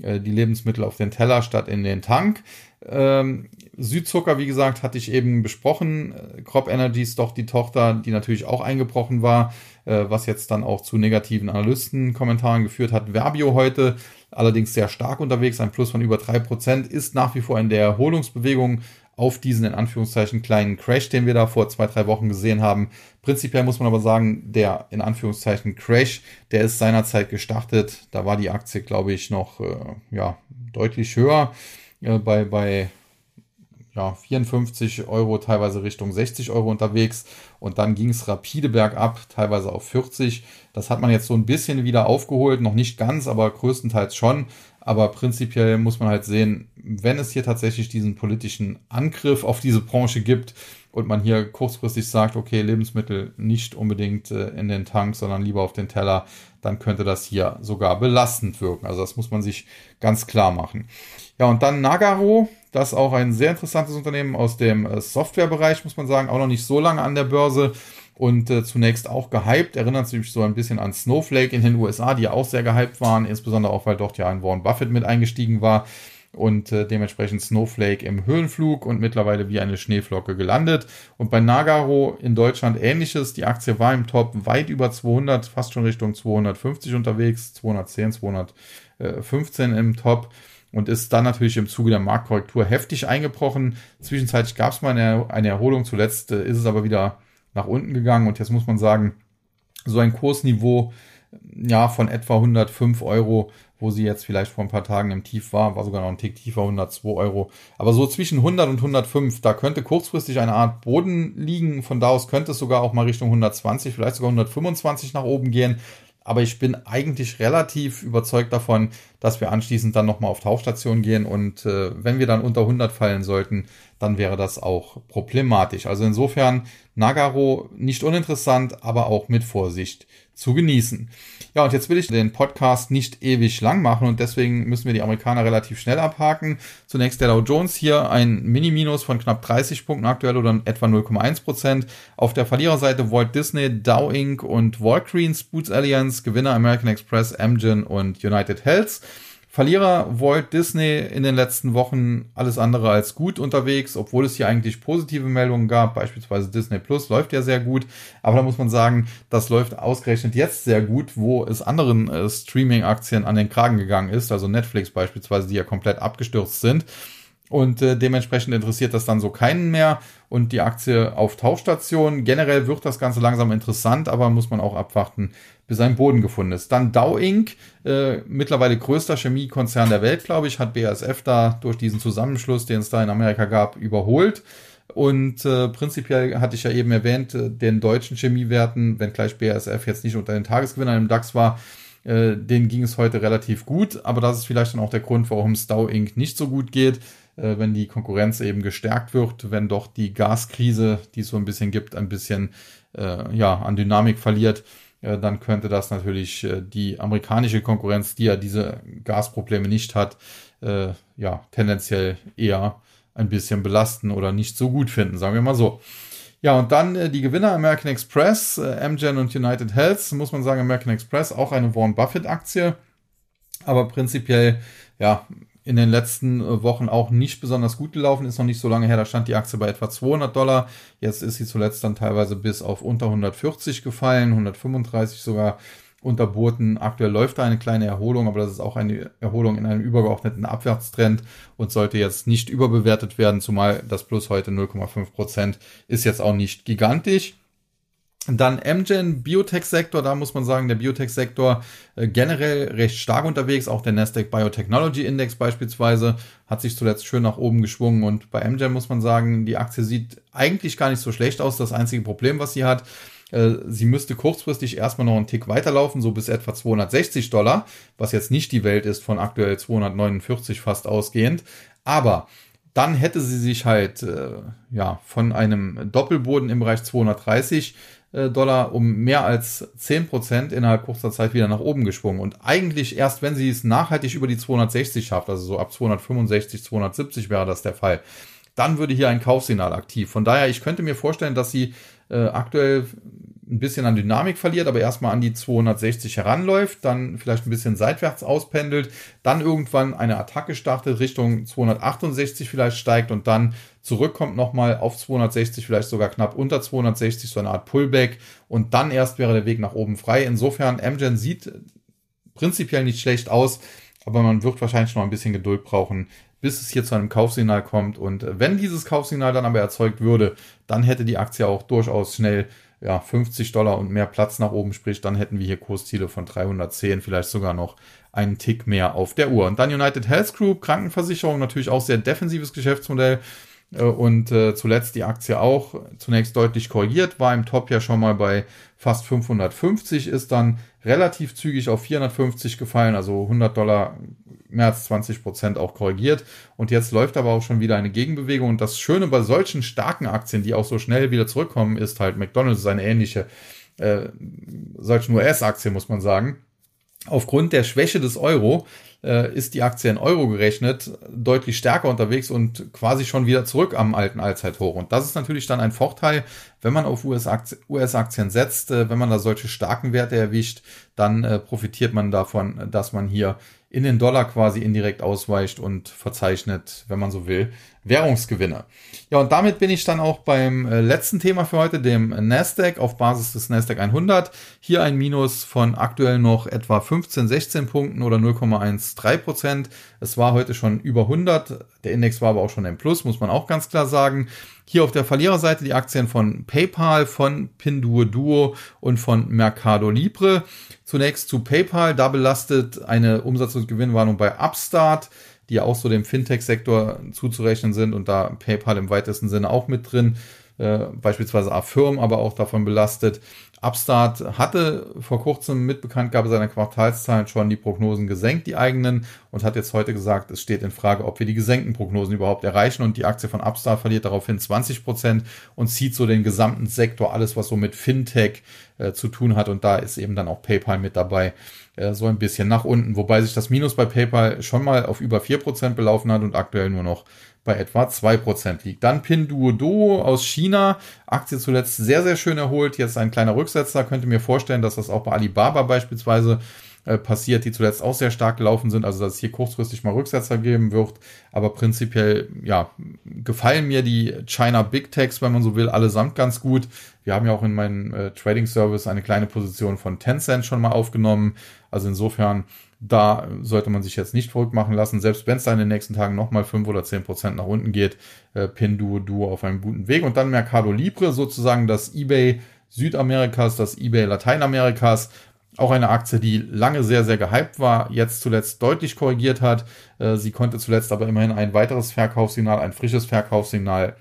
A: die Lebensmittel auf den Teller statt in den Tank. Ähm, Südzucker, wie gesagt, hatte ich eben besprochen. Äh, Crop Energy ist doch die Tochter, die natürlich auch eingebrochen war, äh, was jetzt dann auch zu negativen Analystenkommentaren geführt hat. Verbio heute allerdings sehr stark unterwegs, ein Plus von über drei Prozent, ist nach wie vor in der Erholungsbewegung auf diesen in Anführungszeichen kleinen Crash, den wir da vor zwei, drei Wochen gesehen haben. Prinzipiell muss man aber sagen, der in Anführungszeichen Crash, der ist seinerzeit gestartet. Da war die Aktie, glaube ich, noch äh, ja, deutlich höher äh, bei, bei ja, 54 Euro, teilweise Richtung 60 Euro unterwegs. Und dann ging es rapide bergab, teilweise auf 40. Das hat man jetzt so ein bisschen wieder aufgeholt, noch nicht ganz, aber größtenteils schon. Aber prinzipiell muss man halt sehen, wenn es hier tatsächlich diesen politischen Angriff auf diese Branche gibt und man hier kurzfristig sagt, okay, Lebensmittel nicht unbedingt äh, in den Tank, sondern lieber auf den Teller, dann könnte das hier sogar belastend wirken. Also das muss man sich ganz klar machen. Ja, und dann Nagaro, das ist auch ein sehr interessantes Unternehmen aus dem äh, Softwarebereich, muss man sagen, auch noch nicht so lange an der Börse und äh, zunächst auch gehypt. Erinnert sich so ein bisschen an Snowflake in den USA, die ja auch sehr gehypt waren, insbesondere auch, weil dort ja ein Warren Buffett mit eingestiegen war und äh, dementsprechend Snowflake im Höhenflug und mittlerweile wie eine Schneeflocke gelandet. Und bei Nagaro in Deutschland ähnliches. Die Aktie war im Top weit über 200, fast schon Richtung 250 unterwegs, 210, 215 im Top und ist dann natürlich im Zuge der Marktkorrektur heftig eingebrochen. Zwischenzeitlich gab es mal eine, eine Erholung, zuletzt äh, ist es aber wieder nach unten gegangen und jetzt muss man sagen, so ein Kursniveau ja von etwa 105 Euro, wo sie jetzt vielleicht vor ein paar Tagen im Tief war, war sogar noch ein Tick tiefer, 102 Euro. Aber so zwischen 100 und 105, da könnte kurzfristig eine Art Boden liegen. Von da aus könnte es sogar auch mal Richtung 120, vielleicht sogar 125 nach oben gehen aber ich bin eigentlich relativ überzeugt davon, dass wir anschließend dann nochmal auf Tauchstation gehen und äh, wenn wir dann unter 100 fallen sollten, dann wäre das auch problematisch. Also insofern Nagaro nicht uninteressant, aber auch mit Vorsicht zu genießen. Ja, und jetzt will ich den Podcast nicht ewig lang machen und deswegen müssen wir die Amerikaner relativ schnell abhaken. Zunächst der Dow Jones hier ein Mini-Minus von knapp 30 Punkten aktuell oder etwa 0,1 Prozent. Auf der Verliererseite Walt Disney, Dow Inc. und Walgreens, Boots Alliance, Gewinner American Express, Amgen und United Health. Verlierer Walt Disney in den letzten Wochen alles andere als gut unterwegs, obwohl es hier eigentlich positive Meldungen gab. Beispielsweise Disney Plus läuft ja sehr gut. Aber da muss man sagen, das läuft ausgerechnet jetzt sehr gut, wo es anderen äh, Streaming-Aktien an den Kragen gegangen ist. Also Netflix beispielsweise, die ja komplett abgestürzt sind. Und äh, dementsprechend interessiert das dann so keinen mehr und die Aktie auf Tauchstation. Generell wird das Ganze langsam interessant, aber muss man auch abwarten, bis ein Boden gefunden ist. Dann Dow Inc., äh, mittlerweile größter Chemiekonzern der Welt, glaube ich, hat BASF da durch diesen Zusammenschluss, den es da in Amerika gab, überholt. Und äh, prinzipiell hatte ich ja eben erwähnt, äh, den deutschen Chemiewerten, wenngleich BASF jetzt nicht unter den Tagesgewinnern im DAX war, äh, denen ging es heute relativ gut. Aber das ist vielleicht dann auch der Grund, warum es Dow Inc. nicht so gut geht wenn die Konkurrenz eben gestärkt wird, wenn doch die Gaskrise, die es so ein bisschen gibt, ein bisschen äh, ja, an Dynamik verliert, äh, dann könnte das natürlich äh, die amerikanische Konkurrenz, die ja diese Gasprobleme nicht hat, äh, ja, tendenziell eher ein bisschen belasten oder nicht so gut finden, sagen wir mal so. Ja, und dann äh, die Gewinner American Express, äh, Amgen und United Health, muss man sagen, American Express auch eine Warren Buffett Aktie, aber prinzipiell ja, in den letzten äh, Wochen auch nicht besonders gut gelaufen, ist noch nicht so lange her, da stand die Aktie bei etwa 200 Dollar. Jetzt ist sie zuletzt dann teilweise bis auf unter 140 gefallen, 135 sogar unterboten. Aktuell läuft da eine kleine Erholung, aber das ist auch eine Erholung in einem übergeordneten Abwärtstrend und sollte jetzt nicht überbewertet werden, zumal das Plus heute 0,5 Prozent ist jetzt auch nicht gigantisch. Dann Amgen Biotech-Sektor, da muss man sagen, der Biotech-Sektor äh, generell recht stark unterwegs. Auch der Nasdaq Biotechnology Index beispielsweise hat sich zuletzt schön nach oben geschwungen. Und bei Amgen muss man sagen, die Aktie sieht eigentlich gar nicht so schlecht aus. Das einzige Problem, was sie hat, äh, sie müsste kurzfristig erstmal noch einen Tick weiterlaufen, so bis etwa 260 Dollar, was jetzt nicht die Welt ist von aktuell 249 fast ausgehend. Aber dann hätte sie sich halt äh, ja von einem Doppelboden im Bereich 230 äh, Dollar um mehr als 10% innerhalb kurzer Zeit wieder nach oben geschwungen. Und eigentlich erst, wenn sie es nachhaltig über die 260 schafft, also so ab 265, 270 wäre das der Fall, dann würde hier ein Kaufsignal aktiv. Von daher, ich könnte mir vorstellen, dass sie äh, aktuell ein bisschen an Dynamik verliert, aber erstmal an die 260 heranläuft, dann vielleicht ein bisschen seitwärts auspendelt, dann irgendwann eine Attacke startet, Richtung 268 vielleicht steigt und dann zurückkommt nochmal auf 260, vielleicht sogar knapp unter 260, so eine Art Pullback und dann erst wäre der Weg nach oben frei. Insofern, Amgen sieht prinzipiell nicht schlecht aus, aber man wird wahrscheinlich noch ein bisschen Geduld brauchen, bis es hier zu einem Kaufsignal kommt. Und wenn dieses Kaufsignal dann aber erzeugt würde, dann hätte die Aktie auch durchaus schnell ja, 50 Dollar und mehr Platz nach oben, sprich, dann hätten wir hier Kursziele von 310, vielleicht sogar noch einen Tick mehr auf der Uhr. Und dann United Health Group, Krankenversicherung, natürlich auch sehr defensives Geschäftsmodell. Äh, und äh, zuletzt die Aktie auch zunächst deutlich korrigiert, war im Top ja schon mal bei fast 550, ist dann relativ zügig auf 450 gefallen, also 100 Dollar mehr als 20 Prozent auch korrigiert. Und jetzt läuft aber auch schon wieder eine Gegenbewegung. Und das Schöne bei solchen starken Aktien, die auch so schnell wieder zurückkommen, ist halt McDonald's ist eine ähnliche, äh, solchen US-Aktien muss man sagen. Aufgrund der Schwäche des Euro äh, ist die Aktie in Euro gerechnet deutlich stärker unterwegs und quasi schon wieder zurück am alten Allzeithoch. Und das ist natürlich dann ein Vorteil, wenn man auf US-Aktien US setzt, äh, wenn man da solche starken Werte erwischt, dann äh, profitiert man davon, dass man hier in den Dollar quasi indirekt ausweicht und verzeichnet, wenn man so will, Währungsgewinne. Ja, und damit bin ich dann auch beim äh, letzten Thema für heute, dem Nasdaq auf Basis des Nasdaq 100. Hier ein Minus von aktuell noch etwa 15, 16 Punkten oder 0,13 Prozent. Es war heute schon über 100. Der Index war aber auch schon im Plus, muss man auch ganz klar sagen. Hier auf der Verliererseite die Aktien von PayPal, von Pinduoduo und von Mercado Libre. Zunächst zu PayPal, da belastet eine Umsatz- und Gewinnwarnung bei Upstart die ja auch so dem Fintech-Sektor zuzurechnen sind und da PayPal im weitesten Sinne auch mit drin, äh, beispielsweise Affirm aber auch davon belastet. Upstart hatte vor kurzem mit Bekanntgabe seiner Quartalszahlen schon die Prognosen gesenkt, die eigenen, und hat jetzt heute gesagt, es steht in Frage, ob wir die gesenkten Prognosen überhaupt erreichen. Und die Aktie von Upstart verliert daraufhin 20 Prozent und zieht so den gesamten Sektor, alles was so mit Fintech äh, zu tun hat. Und da ist eben dann auch PayPal mit dabei, äh, so ein bisschen nach unten. Wobei sich das Minus bei PayPal schon mal auf über 4 Prozent belaufen hat und aktuell nur noch bei etwa 2% liegt. Dann Pinduoduo aus China, Aktie zuletzt sehr, sehr schön erholt. Jetzt ein kleiner Rücksetzer, könnte mir vorstellen, dass das auch bei Alibaba beispielsweise äh, passiert, die zuletzt auch sehr stark gelaufen sind. Also dass es hier kurzfristig mal Rücksetzer geben wird. Aber prinzipiell, ja, gefallen mir die China Big Techs, wenn man so will, allesamt ganz gut. Wir haben ja auch in meinem äh, Trading Service eine kleine Position von Tencent schon mal aufgenommen. Also insofern, da sollte man sich jetzt nicht verrückt machen lassen. Selbst wenn es da in den nächsten Tagen nochmal fünf oder zehn Prozent nach unten geht, äh, Pinduo Duo auf einem guten Weg. Und dann Mercado Libre, sozusagen das eBay Südamerikas, das eBay Lateinamerikas. Auch eine Aktie, die lange sehr, sehr gehypt war, jetzt zuletzt deutlich korrigiert hat. Äh, sie konnte zuletzt aber immerhin ein weiteres Verkaufssignal, ein frisches Verkaufssignal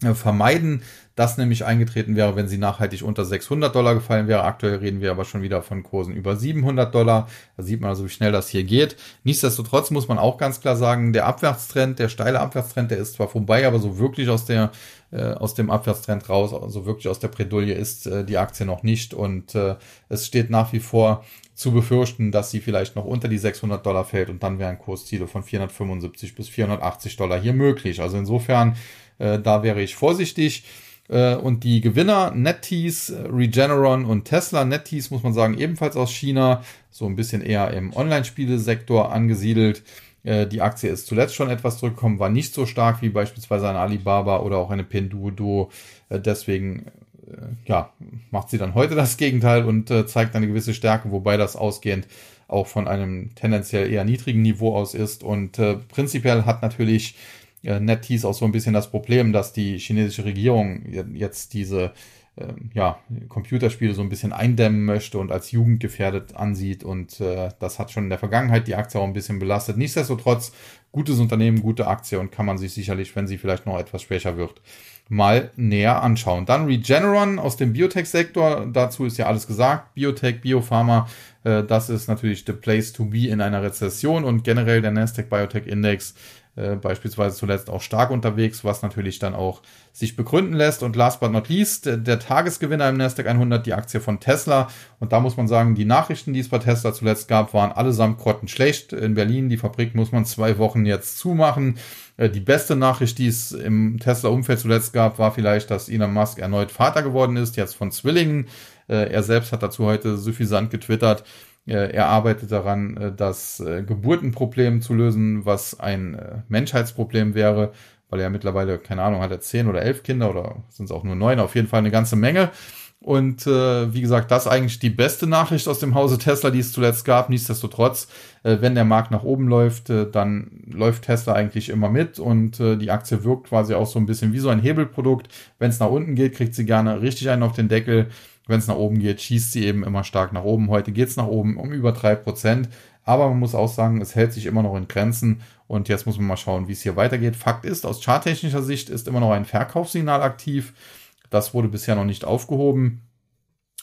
A: vermeiden, das nämlich eingetreten wäre, wenn sie nachhaltig unter 600 Dollar gefallen wäre. Aktuell reden wir aber schon wieder von Kursen über 700 Dollar. Da sieht man also, wie schnell das hier geht. Nichtsdestotrotz muss man auch ganz klar sagen, der Abwärtstrend, der steile Abwärtstrend, der ist zwar vorbei, aber so wirklich aus der äh, aus dem Abwärtstrend raus, also wirklich aus der Bredouille ist äh, die Aktie noch nicht und äh, es steht nach wie vor zu befürchten, dass sie vielleicht noch unter die 600 Dollar fällt und dann wären Kursziele von 475 bis 480 Dollar hier möglich. Also insofern, äh, da wäre ich vorsichtig. Äh, und die Gewinner, NetEase, Regeneron und Tesla. NetEase muss man sagen, ebenfalls aus China, so ein bisschen eher im Online-Spielesektor angesiedelt. Äh, die Aktie ist zuletzt schon etwas zurückgekommen, war nicht so stark wie beispielsweise eine Alibaba oder auch eine Pinduoduo. Deswegen ja, macht sie dann heute das Gegenteil und zeigt eine gewisse Stärke, wobei das ausgehend auch von einem tendenziell eher niedrigen Niveau aus ist. Und prinzipiell hat natürlich äh, NetEase auch so ein bisschen das Problem, dass die chinesische Regierung jetzt diese äh, ja, Computerspiele so ein bisschen eindämmen möchte und als jugendgefährdet ansieht. Und äh, das hat schon in der Vergangenheit die Aktie auch ein bisschen belastet. Nichtsdestotrotz, gutes Unternehmen, gute Aktie und kann man sich sicherlich, wenn sie vielleicht noch etwas schwächer wird, mal näher anschauen. Dann Regeneron aus dem Biotech-Sektor. Dazu ist ja alles gesagt. Biotech, Biopharma, äh, das ist natürlich the place to be in einer Rezession und generell der Nasdaq Biotech Index äh, beispielsweise zuletzt auch stark unterwegs, was natürlich dann auch sich begründen lässt. Und last but not least, der, der Tagesgewinner im Nasdaq 100, die Aktie von Tesla. Und da muss man sagen, die Nachrichten, die es bei Tesla zuletzt gab, waren allesamt grottenschlecht. In Berlin, die Fabrik muss man zwei Wochen jetzt zumachen. Äh, die beste Nachricht, die es im Tesla-Umfeld zuletzt gab, war vielleicht, dass Elon Musk erneut Vater geworden ist, jetzt von Zwillingen. Äh, er selbst hat dazu heute suffisant getwittert, äh, er arbeitet daran, äh, das äh, Geburtenproblem zu lösen, was ein Menschheitsproblem wäre, weil er mittlerweile, keine Ahnung, hat er zehn oder elf Kinder oder sind es auch nur neun, auf jeden Fall eine ganze Menge. Und äh, wie gesagt, das eigentlich die beste Nachricht aus dem Hause Tesla, die es zuletzt gab. Nichtsdestotrotz, äh, wenn der Markt nach oben läuft, äh, dann läuft Tesla eigentlich immer mit und äh, die Aktie wirkt quasi auch so ein bisschen wie so ein Hebelprodukt. Wenn es nach unten geht, kriegt sie gerne richtig einen auf den Deckel. Wenn es nach oben geht, schießt sie eben immer stark nach oben. Heute geht es nach oben um über drei Prozent. Aber man muss auch sagen, es hält sich immer noch in Grenzen. Und jetzt muss man mal schauen, wie es hier weitergeht. Fakt ist, aus charttechnischer Sicht ist immer noch ein Verkaufssignal aktiv. Das wurde bisher noch nicht aufgehoben.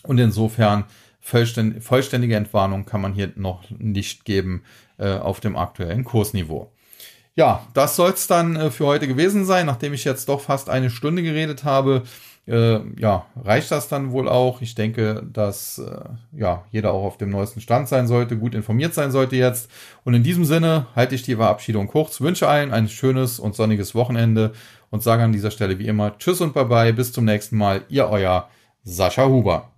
A: Und insofern vollständige Entwarnung kann man hier noch nicht geben äh, auf dem aktuellen Kursniveau. Ja, das soll es dann äh, für heute gewesen sein, nachdem ich jetzt doch fast eine Stunde geredet habe äh, ja, reicht das dann wohl auch. Ich denke, dass äh, ja, jeder auch auf dem neuesten Stand sein sollte, gut informiert sein sollte jetzt. Und in diesem Sinne halte ich die Verabschiedung kurz, wünsche allen ein schönes und sonniges Wochenende und sage an dieser Stelle wie immer Tschüss und Bye-bye, bis zum nächsten Mal, ihr euer Sascha Huber.